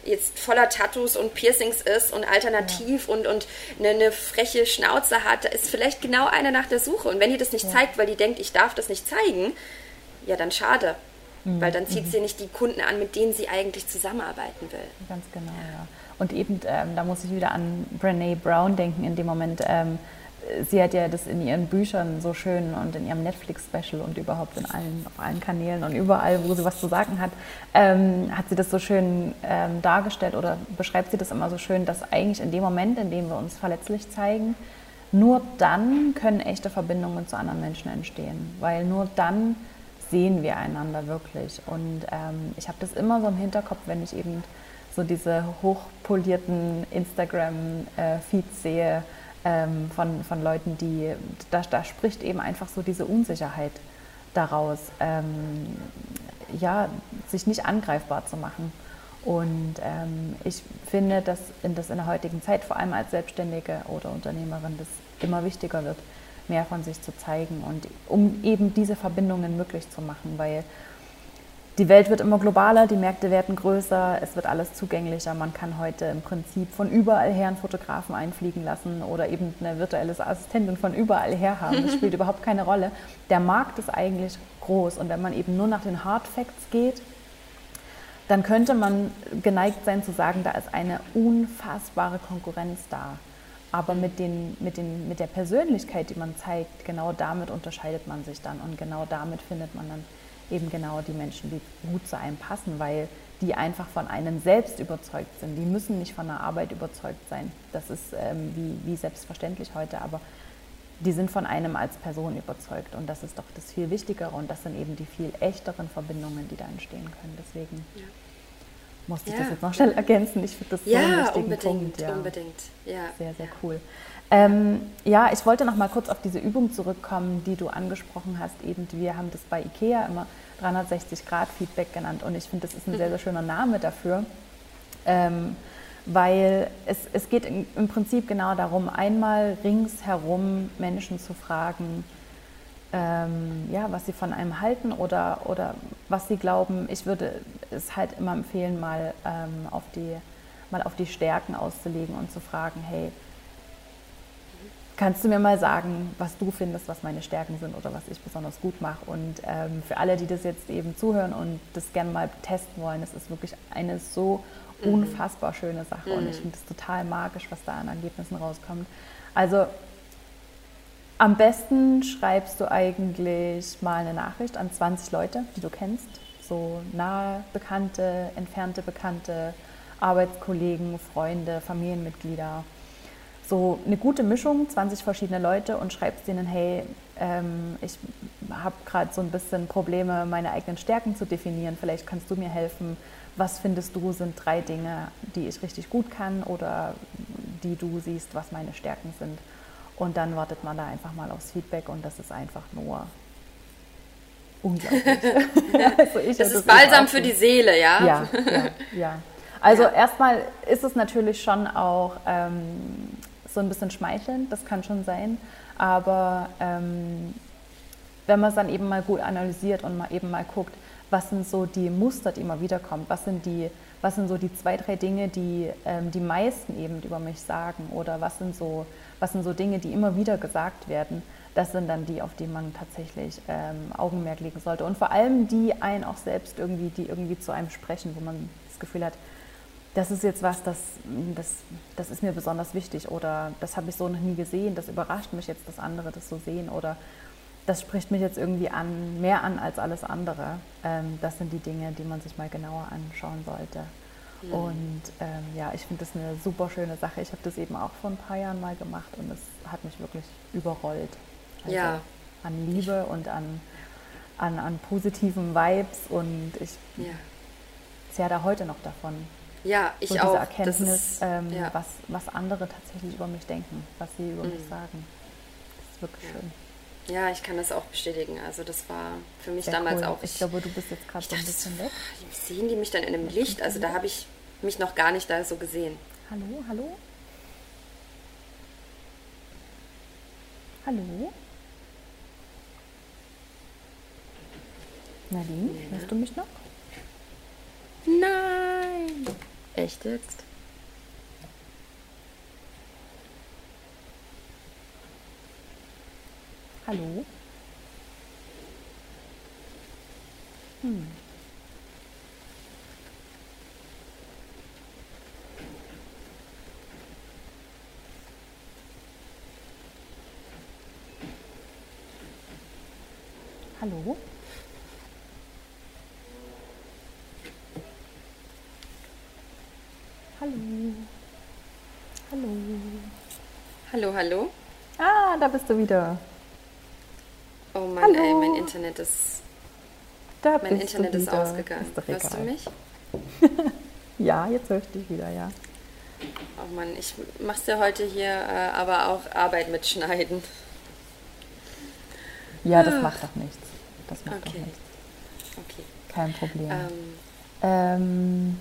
Speaker 2: jetzt voller Tattoos und Piercings ist und alternativ ja. und, und eine, eine, freche Schnauze hat, da ist vielleicht genau einer nach der Suche. Und wenn die das nicht ja. zeigt, weil die denkt, ich darf das nicht zeigen, ja, dann schade. Mhm. Weil dann zieht mhm. sie nicht die Kunden an, mit denen sie eigentlich zusammenarbeiten will.
Speaker 1: Ganz genau, ja. Und eben, ähm, da muss ich wieder an Brene Brown denken in dem Moment. Ähm, sie hat ja das in ihren Büchern so schön und in ihrem Netflix-Special und überhaupt in allen, auf allen Kanälen und überall, wo sie was zu sagen hat, ähm, hat sie das so schön ähm, dargestellt oder beschreibt sie das immer so schön, dass eigentlich in dem Moment, in dem wir uns verletzlich zeigen, nur dann können echte Verbindungen zu anderen Menschen entstehen, weil nur dann sehen wir einander wirklich. Und ähm, ich habe das immer so im Hinterkopf, wenn ich eben so diese hochpolierten Instagram-Feeds sehe ähm, von, von Leuten, die, da, da spricht eben einfach so diese Unsicherheit daraus, ähm, ja, sich nicht angreifbar zu machen. Und ähm, ich finde, dass in, das in der heutigen Zeit, vor allem als Selbstständige oder Unternehmerin, das immer wichtiger wird, mehr von sich zu zeigen und um eben diese Verbindungen möglich zu machen, weil die Welt wird immer globaler, die Märkte werden größer, es wird alles zugänglicher. Man kann heute im Prinzip von überall her einen Fotografen einfliegen lassen oder eben eine virtuelle Assistentin von überall her haben. Das [laughs] spielt überhaupt keine Rolle. Der Markt ist eigentlich groß und wenn man eben nur nach den Hard Facts geht, dann könnte man geneigt sein zu sagen, da ist eine unfassbare Konkurrenz da. Aber mit, den, mit, den, mit der Persönlichkeit, die man zeigt, genau damit unterscheidet man sich dann und genau damit findet man dann eben genau die Menschen, die gut zu einem passen, weil die einfach von einem selbst überzeugt sind. Die müssen nicht von der Arbeit überzeugt sein. Das ist ähm, wie, wie selbstverständlich heute, aber die sind von einem als Person überzeugt und das ist doch das viel Wichtigere und das sind eben die viel echteren Verbindungen, die da entstehen können. Deswegen ja. Musste ich ja. das jetzt noch schnell ergänzen. Ich finde das
Speaker 2: ja,
Speaker 1: so
Speaker 2: einen wichtigen unbedingt, Punkt. Ja, unbedingt. Ja.
Speaker 1: Sehr, sehr cool. Ähm, ja, ich wollte noch mal kurz auf diese Übung zurückkommen, die du angesprochen hast. Eben, wir haben das bei IKEA immer 360-Grad-Feedback genannt und ich finde, das ist ein sehr, sehr schöner Name dafür. Ähm, weil es, es geht im Prinzip genau darum, einmal ringsherum Menschen zu fragen, ähm, ja, was sie von einem halten oder, oder was sie glauben. Ich würde es halt immer empfehlen, mal, ähm, auf die, mal auf die Stärken auszulegen und zu fragen, hey, Kannst du mir mal sagen, was du findest, was meine Stärken sind oder was ich besonders gut mache? Und ähm, für alle, die das jetzt eben zuhören und das gerne mal testen wollen, es ist wirklich eine so mhm. unfassbar schöne Sache mhm. und ich finde es total magisch, was da an Ergebnissen rauskommt. Also am besten schreibst du eigentlich mal eine Nachricht an 20 Leute, die du kennst, so nahe Bekannte, entfernte Bekannte, Arbeitskollegen, Freunde, Familienmitglieder so eine gute Mischung, 20 verschiedene Leute und schreibst denen, hey, ähm, ich habe gerade so ein bisschen Probleme, meine eigenen Stärken zu definieren, vielleicht kannst du mir helfen. Was findest du sind drei Dinge, die ich richtig gut kann oder die du siehst, was meine Stärken sind? Und dann wartet man da einfach mal aufs Feedback und das ist einfach nur unglaublich. [laughs]
Speaker 2: also das ist balsam für die Seele, ja?
Speaker 1: Ja, ja, ja. Also ja. erstmal ist es natürlich schon auch ähm, so ein bisschen schmeichelnd, das kann schon sein. Aber ähm, wenn man es dann eben mal gut analysiert und mal eben mal guckt, was sind so die Muster, die immer wieder kommen, was sind die, was sind so die zwei, drei Dinge, die ähm, die meisten eben über mich sagen? Oder was sind so, was sind so Dinge, die immer wieder gesagt werden, das sind dann die, auf die man tatsächlich ähm, Augenmerk legen sollte. Und vor allem die einen auch selbst irgendwie, die irgendwie zu einem sprechen, wo man das Gefühl hat, das ist jetzt was, das, das, das ist mir besonders wichtig. Oder das habe ich so noch nie gesehen, das überrascht mich jetzt, dass andere das so sehen. Oder das spricht mich jetzt irgendwie an, mehr an als alles andere. Ähm, das sind die Dinge, die man sich mal genauer anschauen sollte. Mhm. Und ähm, ja, ich finde das eine super schöne Sache. Ich habe das eben auch vor ein paar Jahren mal gemacht und es hat mich wirklich überrollt. Also ja. An Liebe und an, an, an positiven Vibes und ich ja. zehre da heute noch davon.
Speaker 2: Ja, ich
Speaker 1: so
Speaker 2: auch.
Speaker 1: Diese Erkenntnis, ist, ähm, ja. was, was andere tatsächlich über mich denken, was sie über mhm. mich sagen. Das ist wirklich schön.
Speaker 2: Ja, ich kann das auch bestätigen. Also das war für mich Sehr damals
Speaker 1: cool.
Speaker 2: auch.
Speaker 1: Ich, ich, glaube, du bist jetzt gerade so ein bisschen weg.
Speaker 2: Sehen die mich dann in einem Licht? Also da habe ich mich noch gar nicht da so gesehen.
Speaker 1: Hallo, hallo? Hallo? Nadine, ja. hörst du mich noch?
Speaker 2: Nein! Echt jetzt?
Speaker 1: Hallo? Hm. Hallo? Hallo. Hallo.
Speaker 2: Hallo, hallo.
Speaker 1: Ah, da bist du wieder.
Speaker 2: Oh Mann,
Speaker 1: Hallo.
Speaker 2: ey, mein Internet ist,
Speaker 1: Da
Speaker 2: mein Internet ist
Speaker 1: wieder.
Speaker 2: ausgegangen.
Speaker 1: Ist
Speaker 2: Hörst du mich? [laughs]
Speaker 1: Ja, jetzt höre ich dich wieder, ja.
Speaker 2: Oh Mann, ich mach's dir heute hier äh, aber auch Arbeit mitschneiden.
Speaker 1: Ja, das
Speaker 2: Ah.
Speaker 1: macht doch nichts. Das macht
Speaker 2: Okay.
Speaker 1: doch nichts.
Speaker 2: Okay.
Speaker 1: Kein Problem.
Speaker 2: Ähm,
Speaker 1: Ähm,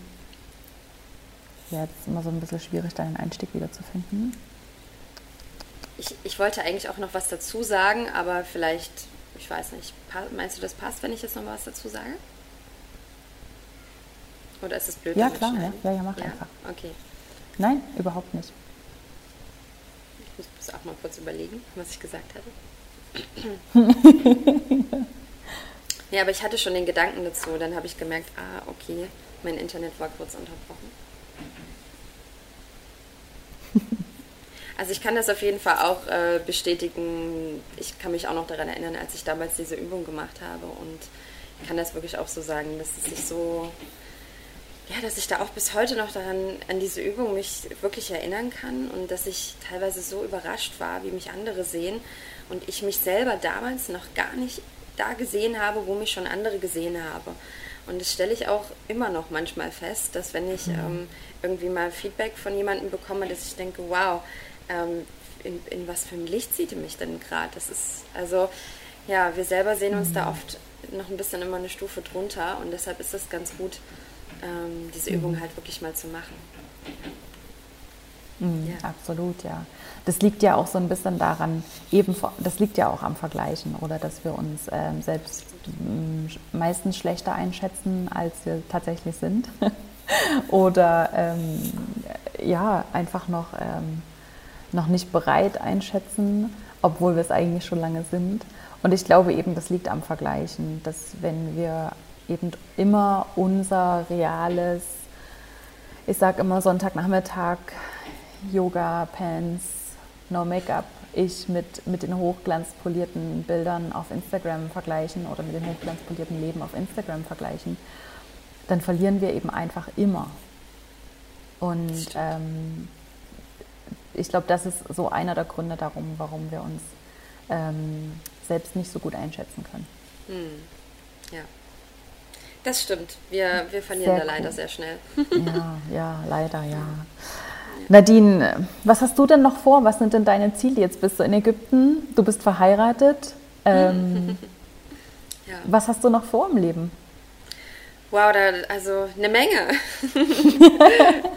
Speaker 1: ja, jetzt ist immer so ein bisschen schwierig, deinen Einstieg wiederzufinden.
Speaker 2: Ich, ich wollte eigentlich auch noch was dazu sagen, aber vielleicht, ich weiß nicht, meinst du, das passt, wenn ich jetzt noch was dazu sage? Oder ist es blöd?
Speaker 1: Ja, klar, ja. Ja, ja, mach einfach.
Speaker 2: Okay.
Speaker 1: Nein, überhaupt nicht.
Speaker 2: Ich muss auch mal kurz überlegen, was ich gesagt hatte. [laughs] ja, aber ich hatte schon den Gedanken dazu. Dann habe ich gemerkt, ah, okay, mein Internet war kurz unterbrochen. [laughs] Also ich kann das auf jeden Fall auch äh, bestätigen. Ich kann mich auch noch daran erinnern, als ich damals diese Übung gemacht habe und kann das wirklich auch so sagen, dass es sich so, ja, dass ich da auch bis heute noch daran, an diese Übung mich wirklich erinnern kann und dass ich teilweise so überrascht war, wie mich andere sehen und ich mich selber damals noch gar nicht da gesehen habe, wo mich schon andere gesehen habe. Und das stelle ich auch immer noch manchmal fest, dass wenn ich ähm, irgendwie mal Feedback von jemandem bekomme, dass ich denke, wow, ähm, in, in was für ein Licht sieht ihr mich denn gerade? Das ist, also, ja, wir selber sehen uns da oft noch ein bisschen immer eine Stufe drunter und deshalb ist es ganz gut, ähm, diese Übung halt wirklich mal zu machen.
Speaker 1: Mhm,
Speaker 2: Ja.
Speaker 1: Absolut, ja. Das liegt ja auch so ein bisschen daran, eben, das liegt ja auch am Vergleichen oder dass wir uns ähm, selbst ähm, sch- meistens schlechter einschätzen, als wir tatsächlich sind. [laughs] oder ähm, ja, einfach noch, ähm, noch nicht bereit einschätzen, obwohl wir es eigentlich schon lange sind. Und ich glaube eben, das liegt am Vergleichen, dass wenn wir eben immer unser reales ich sage immer Sonntagnachmittag, Yoga, Pants, No Make-up. Ich mit, mit den hochglanzpolierten Bildern auf Instagram vergleichen oder mit dem hochglanzpolierten Leben auf Instagram vergleichen, dann verlieren wir eben einfach immer. Und ähm, ich glaube, das ist so einer der Gründe darum, warum wir uns ähm, selbst nicht so gut einschätzen können.
Speaker 2: Ja. Das stimmt. Wir, wir verlieren
Speaker 1: Sehr
Speaker 2: da leider
Speaker 1: cool.
Speaker 2: sehr schnell.
Speaker 1: Ja, [laughs] ja, leider, ja. Nadine, was hast du denn noch vor? Was sind denn deine Ziele? Jetzt bist du in Ägypten, du bist verheiratet. Ähm, [laughs]
Speaker 2: Ja.
Speaker 1: was hast du noch vor im Leben?
Speaker 2: Wow, da, also eine Menge. [laughs]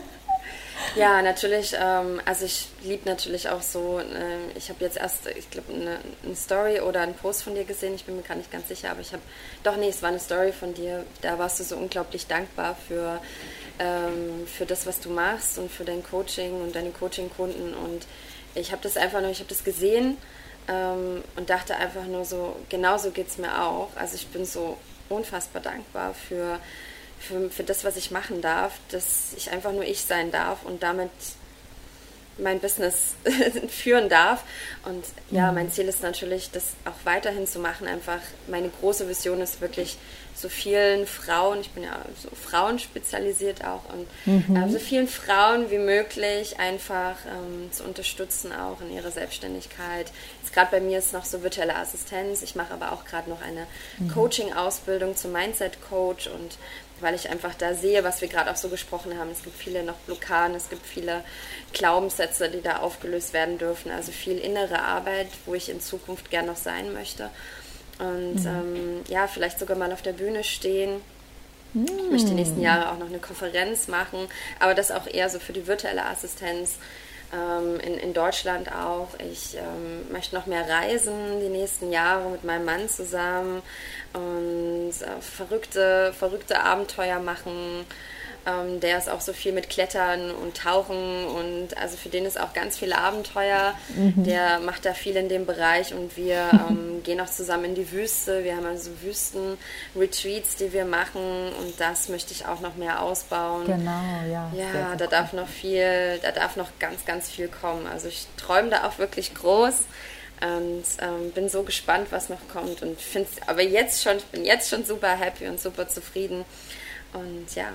Speaker 2: ja, natürlich. Ähm, also ich liebe natürlich auch so. ähm, ich habe jetzt erst, ich glaube, eine, eine Story oder einen Post von dir gesehen. Ich bin mir gar nicht ganz sicher, aber ich habe, doch nee, es war eine Story von dir. Da warst du so unglaublich dankbar für ähm, für das, was du machst und für dein Coaching und deine Coaching-Kunden. Und ich habe das einfach nur, ich habe das gesehen ähm, und dachte einfach nur so, genauso geht es mir auch. Also ich bin so unfassbar dankbar für, für, für das, was ich machen darf, dass ich einfach nur ich sein darf und damit mein Business [laughs] führen darf. Und ja, mein Ziel ist natürlich, das auch weiterhin zu machen. Einfach meine große Vision ist wirklich so vielen Frauen, ich bin ja so Frauen spezialisiert auch, und äh, so vielen Frauen wie möglich einfach ähm, zu unterstützen, auch in ihrer Selbstständigkeit. Jetzt gerade bei mir ist noch so virtuelle Assistenz. Ich mache aber auch gerade noch eine Coaching-Ausbildung zum Mindset-Coach und weil ich einfach da sehe, was wir gerade auch so gesprochen haben. Es gibt viele noch Blockaden, es gibt viele Glaubenssätze, die da aufgelöst werden dürfen. Also viel innere Arbeit, wo ich in Zukunft gern noch sein möchte. Und ähm, ja, vielleicht sogar mal auf der Bühne stehen. Ich möchte die nächsten Jahre auch noch eine Konferenz machen, aber das auch eher so für die virtuelle Assistenz in, in Deutschland auch. Ich ähm, möchte noch mehr reisen die nächsten Jahre mit meinem Mann zusammen und äh, verrückte, verrückte Abenteuer machen. Ähm, der ist auch so viel mit Klettern und Tauchen und also für den ist auch ganz viel Abenteuer. Mhm. Der macht da viel in dem Bereich und wir [laughs] ähm, gehen auch zusammen in die Wüste. Wir haben also Wüsten-Retreats, die wir machen und das möchte ich auch noch mehr ausbauen.
Speaker 1: Genau, ja.
Speaker 2: Ja, da darf noch viel, da darf noch ganz, ganz viel kommen. Also ich träume da auch wirklich groß und ähm, bin so gespannt, was noch kommt und finde aber jetzt schon, ich bin jetzt schon super happy und super zufrieden und ja,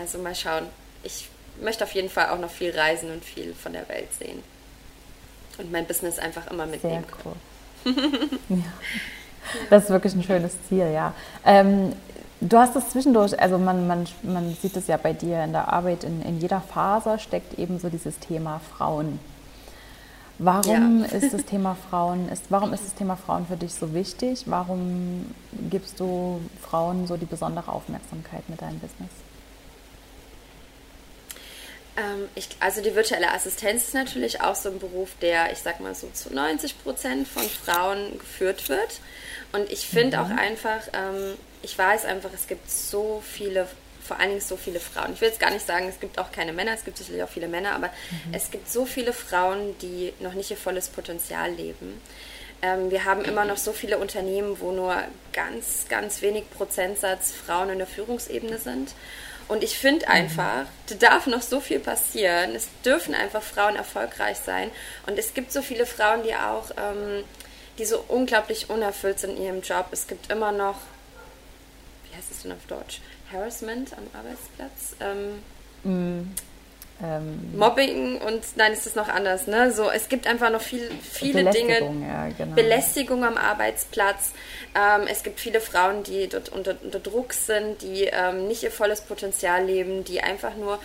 Speaker 2: also mal schauen. Ich möchte auf jeden Fall auch noch viel reisen und viel von der Welt sehen. Und mein Business einfach immer mitnehmen
Speaker 1: Sehr cool. [laughs] [laughs] ja. Das ist wirklich ein schönes Ziel, ja. Ähm, du hast es zwischendurch, also man, man, man sieht es ja bei dir in der Arbeit, in, in jeder Phase steckt eben so dieses Thema Frauen. Warum ja. ist das [laughs] Thema Frauen, ist, warum ist das Thema Frauen für dich so wichtig? Warum gibst du Frauen so die besondere Aufmerksamkeit mit deinem Business?
Speaker 2: Ähm, ich, also die virtuelle Assistenz ist natürlich auch so ein Beruf, der, ich sag mal so zu 90 Prozent von Frauen geführt wird. Und ich finde mhm. auch einfach, ähm, ich weiß einfach, es gibt so viele, vor allen Dingen so viele Frauen. Ich will jetzt gar nicht sagen, es gibt auch keine Männer, es gibt sicherlich auch viele Männer, aber mhm. es gibt so viele Frauen, die noch nicht ihr volles Potenzial leben. Ähm, wir haben immer noch so viele Unternehmen, wo nur ganz, ganz wenig Prozentsatz Frauen in der Führungsebene sind. Und ich finde mhm. einfach, da darf noch so viel passieren. Es dürfen einfach Frauen erfolgreich sein. Und es gibt so viele Frauen, die auch, ähm, die so unglaublich unerfüllt sind in ihrem Job. Es gibt immer noch, wie heißt es denn auf Deutsch? Harassment am Arbeitsplatz. Ähm, mm. Ähm, Mobbing und nein, ist das noch anders, ne? So, es gibt einfach noch viel, viele Dinge. Ja, genau. Belästigung am Arbeitsplatz. Ähm, es gibt viele Frauen, die dort unter, unter Druck sind, die ähm, nicht ihr volles Potenzial leben, die einfach nur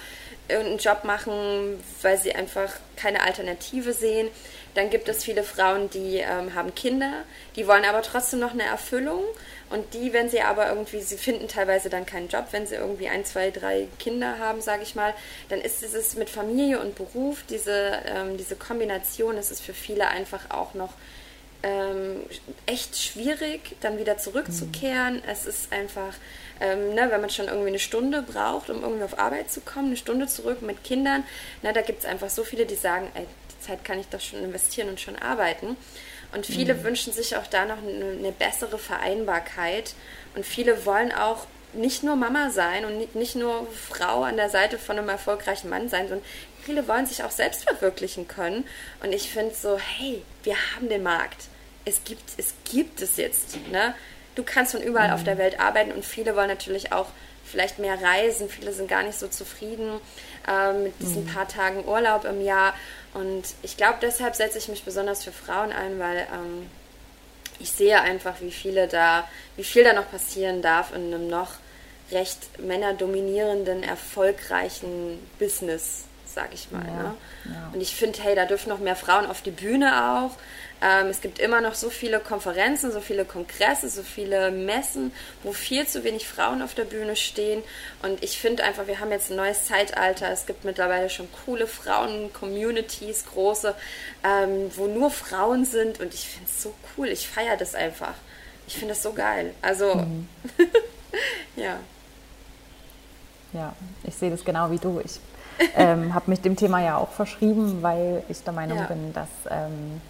Speaker 2: irgendeinen Job machen, weil sie einfach keine Alternative sehen. Dann gibt es viele Frauen, die ähm, haben Kinder, die wollen aber trotzdem noch eine Erfüllung und die, wenn sie aber irgendwie, sie finden teilweise dann keinen Job, wenn sie irgendwie ein, zwei, drei Kinder haben, sage ich mal, dann ist es mit Familie und Beruf, diese, ähm, diese Kombination, ist es für viele einfach auch noch ähm, echt schwierig, dann wieder zurückzukehren. Mhm. Es ist einfach, ähm, ne, wenn man schon irgendwie eine Stunde braucht, um irgendwie auf Arbeit zu kommen, eine Stunde zurück mit Kindern, ne, da gibt es einfach so viele, die sagen, ey, die Zeit kann ich doch schon investieren und schon arbeiten. Und viele mhm. wünschen sich auch da noch eine, bessere Vereinbarkeit. Und viele wollen auch nicht nur Mama sein und nicht nur Frau an der Seite von einem erfolgreichen Mann sein, sondern viele wollen sich auch selbst verwirklichen können. Und ich finde so, hey, wir haben den Markt. Es gibt es, gibt es jetzt. Ne? Du kannst von überall mhm. auf der Welt arbeiten und viele wollen natürlich auch vielleicht mehr reisen. Viele sind gar nicht so zufrieden äh, mit diesen mhm. paar Tagen Urlaub im Jahr. Und ich glaube, deshalb setze ich mich besonders für Frauen ein, weil ähm, ich sehe einfach, wie viele da, wie viel da noch passieren darf in einem noch recht männerdominierenden, erfolgreichen Business, sag ich mal. Ja, ne? ja. Und ich finde, hey, da dürfen noch mehr Frauen auf die Bühne auch. Ähm, es gibt immer noch so viele Konferenzen, so viele Kongresse, so viele Messen, wo viel zu wenig Frauen auf der Bühne stehen. Und ich finde einfach, wir haben jetzt ein neues Zeitalter. Es gibt mittlerweile schon coole Frauen-Communities, große, ähm, wo nur Frauen sind. Und ich finde es so cool. Ich feiere das einfach. Ich finde es so geil. Also, mhm. [laughs] ja.
Speaker 1: Ja, ich sehe das genau wie du. Ich ähm, habe mich dem Thema ja auch verschrieben, weil ich der Meinung ja. bin, dass ähm,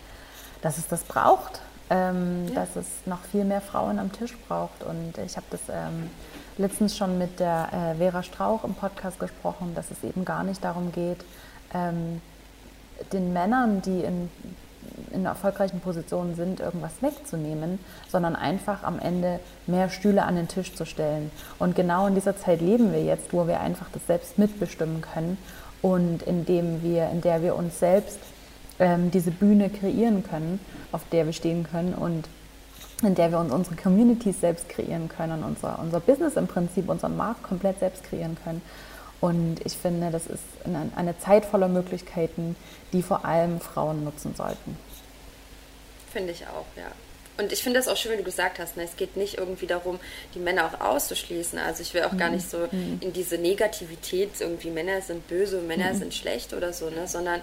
Speaker 1: dass es das braucht, ähm, ja. dass es noch viel mehr Frauen am Tisch braucht. Und ich habe das ähm, letztens schon mit der äh, Vera Strauch im Podcast gesprochen, dass es eben gar nicht darum geht, ähm, den Männern, die in, in erfolgreichen Positionen sind, irgendwas wegzunehmen, sondern einfach am Ende mehr Stühle an den Tisch zu stellen. Und genau in dieser Zeit leben wir jetzt, wo wir einfach das selbst mitbestimmen können und indem wir, in der wir uns selbst ähm, diese Bühne kreieren können, auf der wir stehen können und in der wir uns unsere Communities selbst kreieren können, unser, unser Business im Prinzip, unseren Markt komplett selbst kreieren können. Und ich finde, das ist eine, eine Zeit voller Möglichkeiten, die vor allem Frauen nutzen sollten.
Speaker 2: Finde ich auch, ja. Und ich finde das auch schön, wie du gesagt hast, ne? es geht nicht irgendwie darum, die Männer auch auszuschließen. Also ich will auch mhm. gar nicht so mhm. in diese Negativität, irgendwie Männer sind böse, Männer mhm. sind schlecht oder so, ne? sondern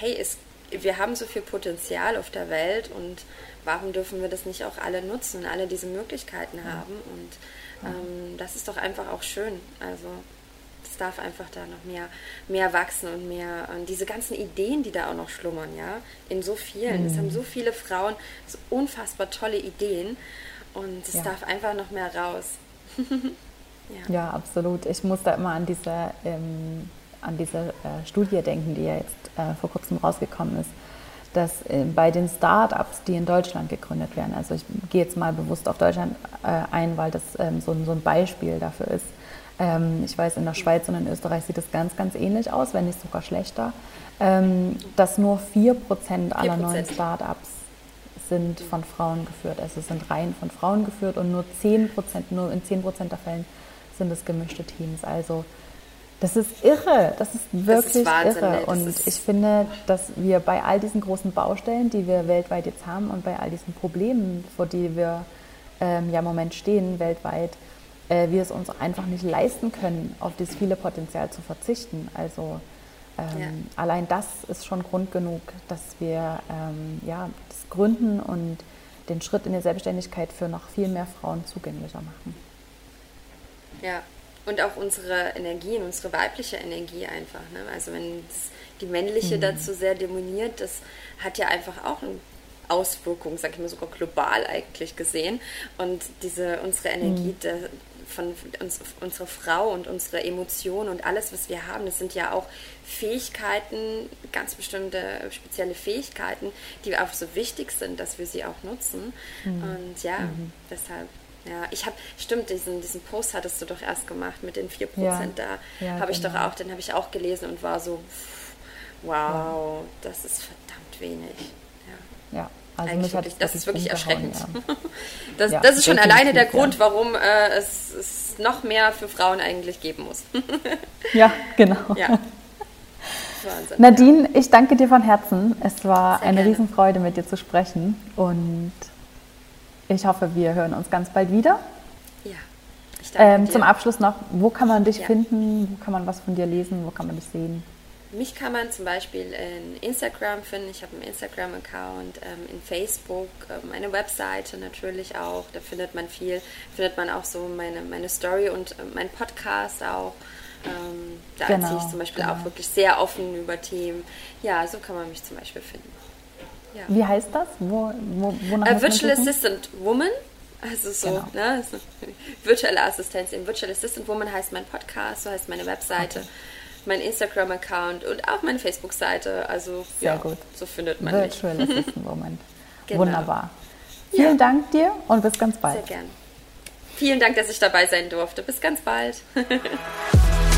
Speaker 2: hey, es wir haben so viel Potenzial auf der Welt und warum dürfen wir das nicht auch alle nutzen, alle diese Möglichkeiten haben? Und ähm, das ist doch einfach auch schön. Also es darf einfach da noch mehr, mehr wachsen und mehr, und diese ganzen Ideen, die da auch noch schlummern, ja, in so vielen. Mhm. Es haben so viele Frauen so unfassbar tolle Ideen und es ja. darf einfach noch mehr raus. [laughs]
Speaker 1: ja. ja. absolut. Ich muss da immer an diese, ähm, an diese äh, Studie denken, die ja jetzt äh, vor kurzem rausgekommen ist dass äh, bei den Start-ups, die in Deutschland gegründet werden, also ich gehe jetzt mal bewusst auf Deutschland äh, ein, weil das ähm, so, so, ein Beispiel dafür ist. Ähm, ich weiß, in der Schweiz und in Österreich sieht es ganz, ganz ähnlich aus, wenn nicht sogar schlechter, ähm, dass nur 4% aller 4%. neuen Start-ups sind von Frauen geführt. Also es sind rein von Frauen geführt und nur 10%, nur in 10% der Fällen sind es gemischte Teams. Also das ist irre, das ist wirklich das ist irre. Und ich finde, dass wir bei all diesen großen Baustellen, die wir weltweit jetzt haben und bei all diesen Problemen, vor die wir ähm, ja im Moment stehen weltweit, äh, wir es uns einfach nicht leisten können, auf dieses viele Potenzial zu verzichten. Also ähm, ja. allein das ist schon Grund genug, dass wir ähm, ja, das gründen und den Schritt in die Selbstständigkeit für noch viel mehr Frauen zugänglicher machen.
Speaker 2: Ja, und auch unsere Energien, unsere weibliche Energie einfach. Ne? Also wenn die männliche mhm. dazu sehr demoniert, das hat ja einfach auch eine Auswirkung, sag ich mal sogar global eigentlich gesehen. Und diese unsere Energie mhm. der, von uns, unsere Frau und unsere Emotionen und alles, was wir haben, das sind ja auch Fähigkeiten, ganz bestimmte spezielle Fähigkeiten, die auch so wichtig sind, dass wir sie auch nutzen. Mhm. Und ja, mhm. deshalb ja, ich habe, stimmt, diesen, diesen Post hattest du doch erst gemacht mit den 4%. Ja. Da ja, habe ich genau. doch auch, den habe ich auch gelesen und war so, wow, ja. das ist verdammt wenig.
Speaker 1: Ja, ja
Speaker 2: also mich wirklich, das ist wirklich erschreckend. [laughs] das, das ist schon alleine der Grund, warum äh, es, es noch mehr für Frauen eigentlich geben muss. [laughs]
Speaker 1: ja, genau. Ja. [laughs] Wahnsinn, Nadine, ich danke dir von Herzen. Es war Sehr eine gerne. Riesenfreude, mit dir zu sprechen. Und ich hoffe, wir hören uns ganz bald wieder.
Speaker 2: Ja. Ich
Speaker 1: danke ähm, dir. Zum Abschluss noch, wo kann man dich ja. finden? Wo kann man was von dir lesen? Wo kann man dich sehen?
Speaker 2: Mich kann man zum Beispiel in Instagram finden. Ich habe einen Instagram-Account, ähm, in Facebook, äh, meine Webseite natürlich auch. Da findet man viel. Findet man auch so meine, meine Story und äh, mein Podcast auch. Ähm, da genau, erzähle ich zum Beispiel genau. auch wirklich sehr offen über Themen. Ja, so kann man mich zum Beispiel finden.
Speaker 1: Ja. Wie heißt das? Wo, wo,
Speaker 2: wonach Virtual Assistant Woman. Also so, genau. ne? So virtuelle Assistenz. Virtual Assistant Woman heißt mein Podcast, so heißt meine Webseite, okay. mein Instagram-Account und auch meine Facebook-Seite. Also Sehr ja, gut. so findet man
Speaker 1: Virtual mich. Virtual [laughs] Assistant Woman. Genau. Wunderbar. Vielen ja. Dank dir und bis ganz bald.
Speaker 2: Sehr gern. Vielen Dank, dass ich dabei sein durfte. Bis ganz bald. [laughs]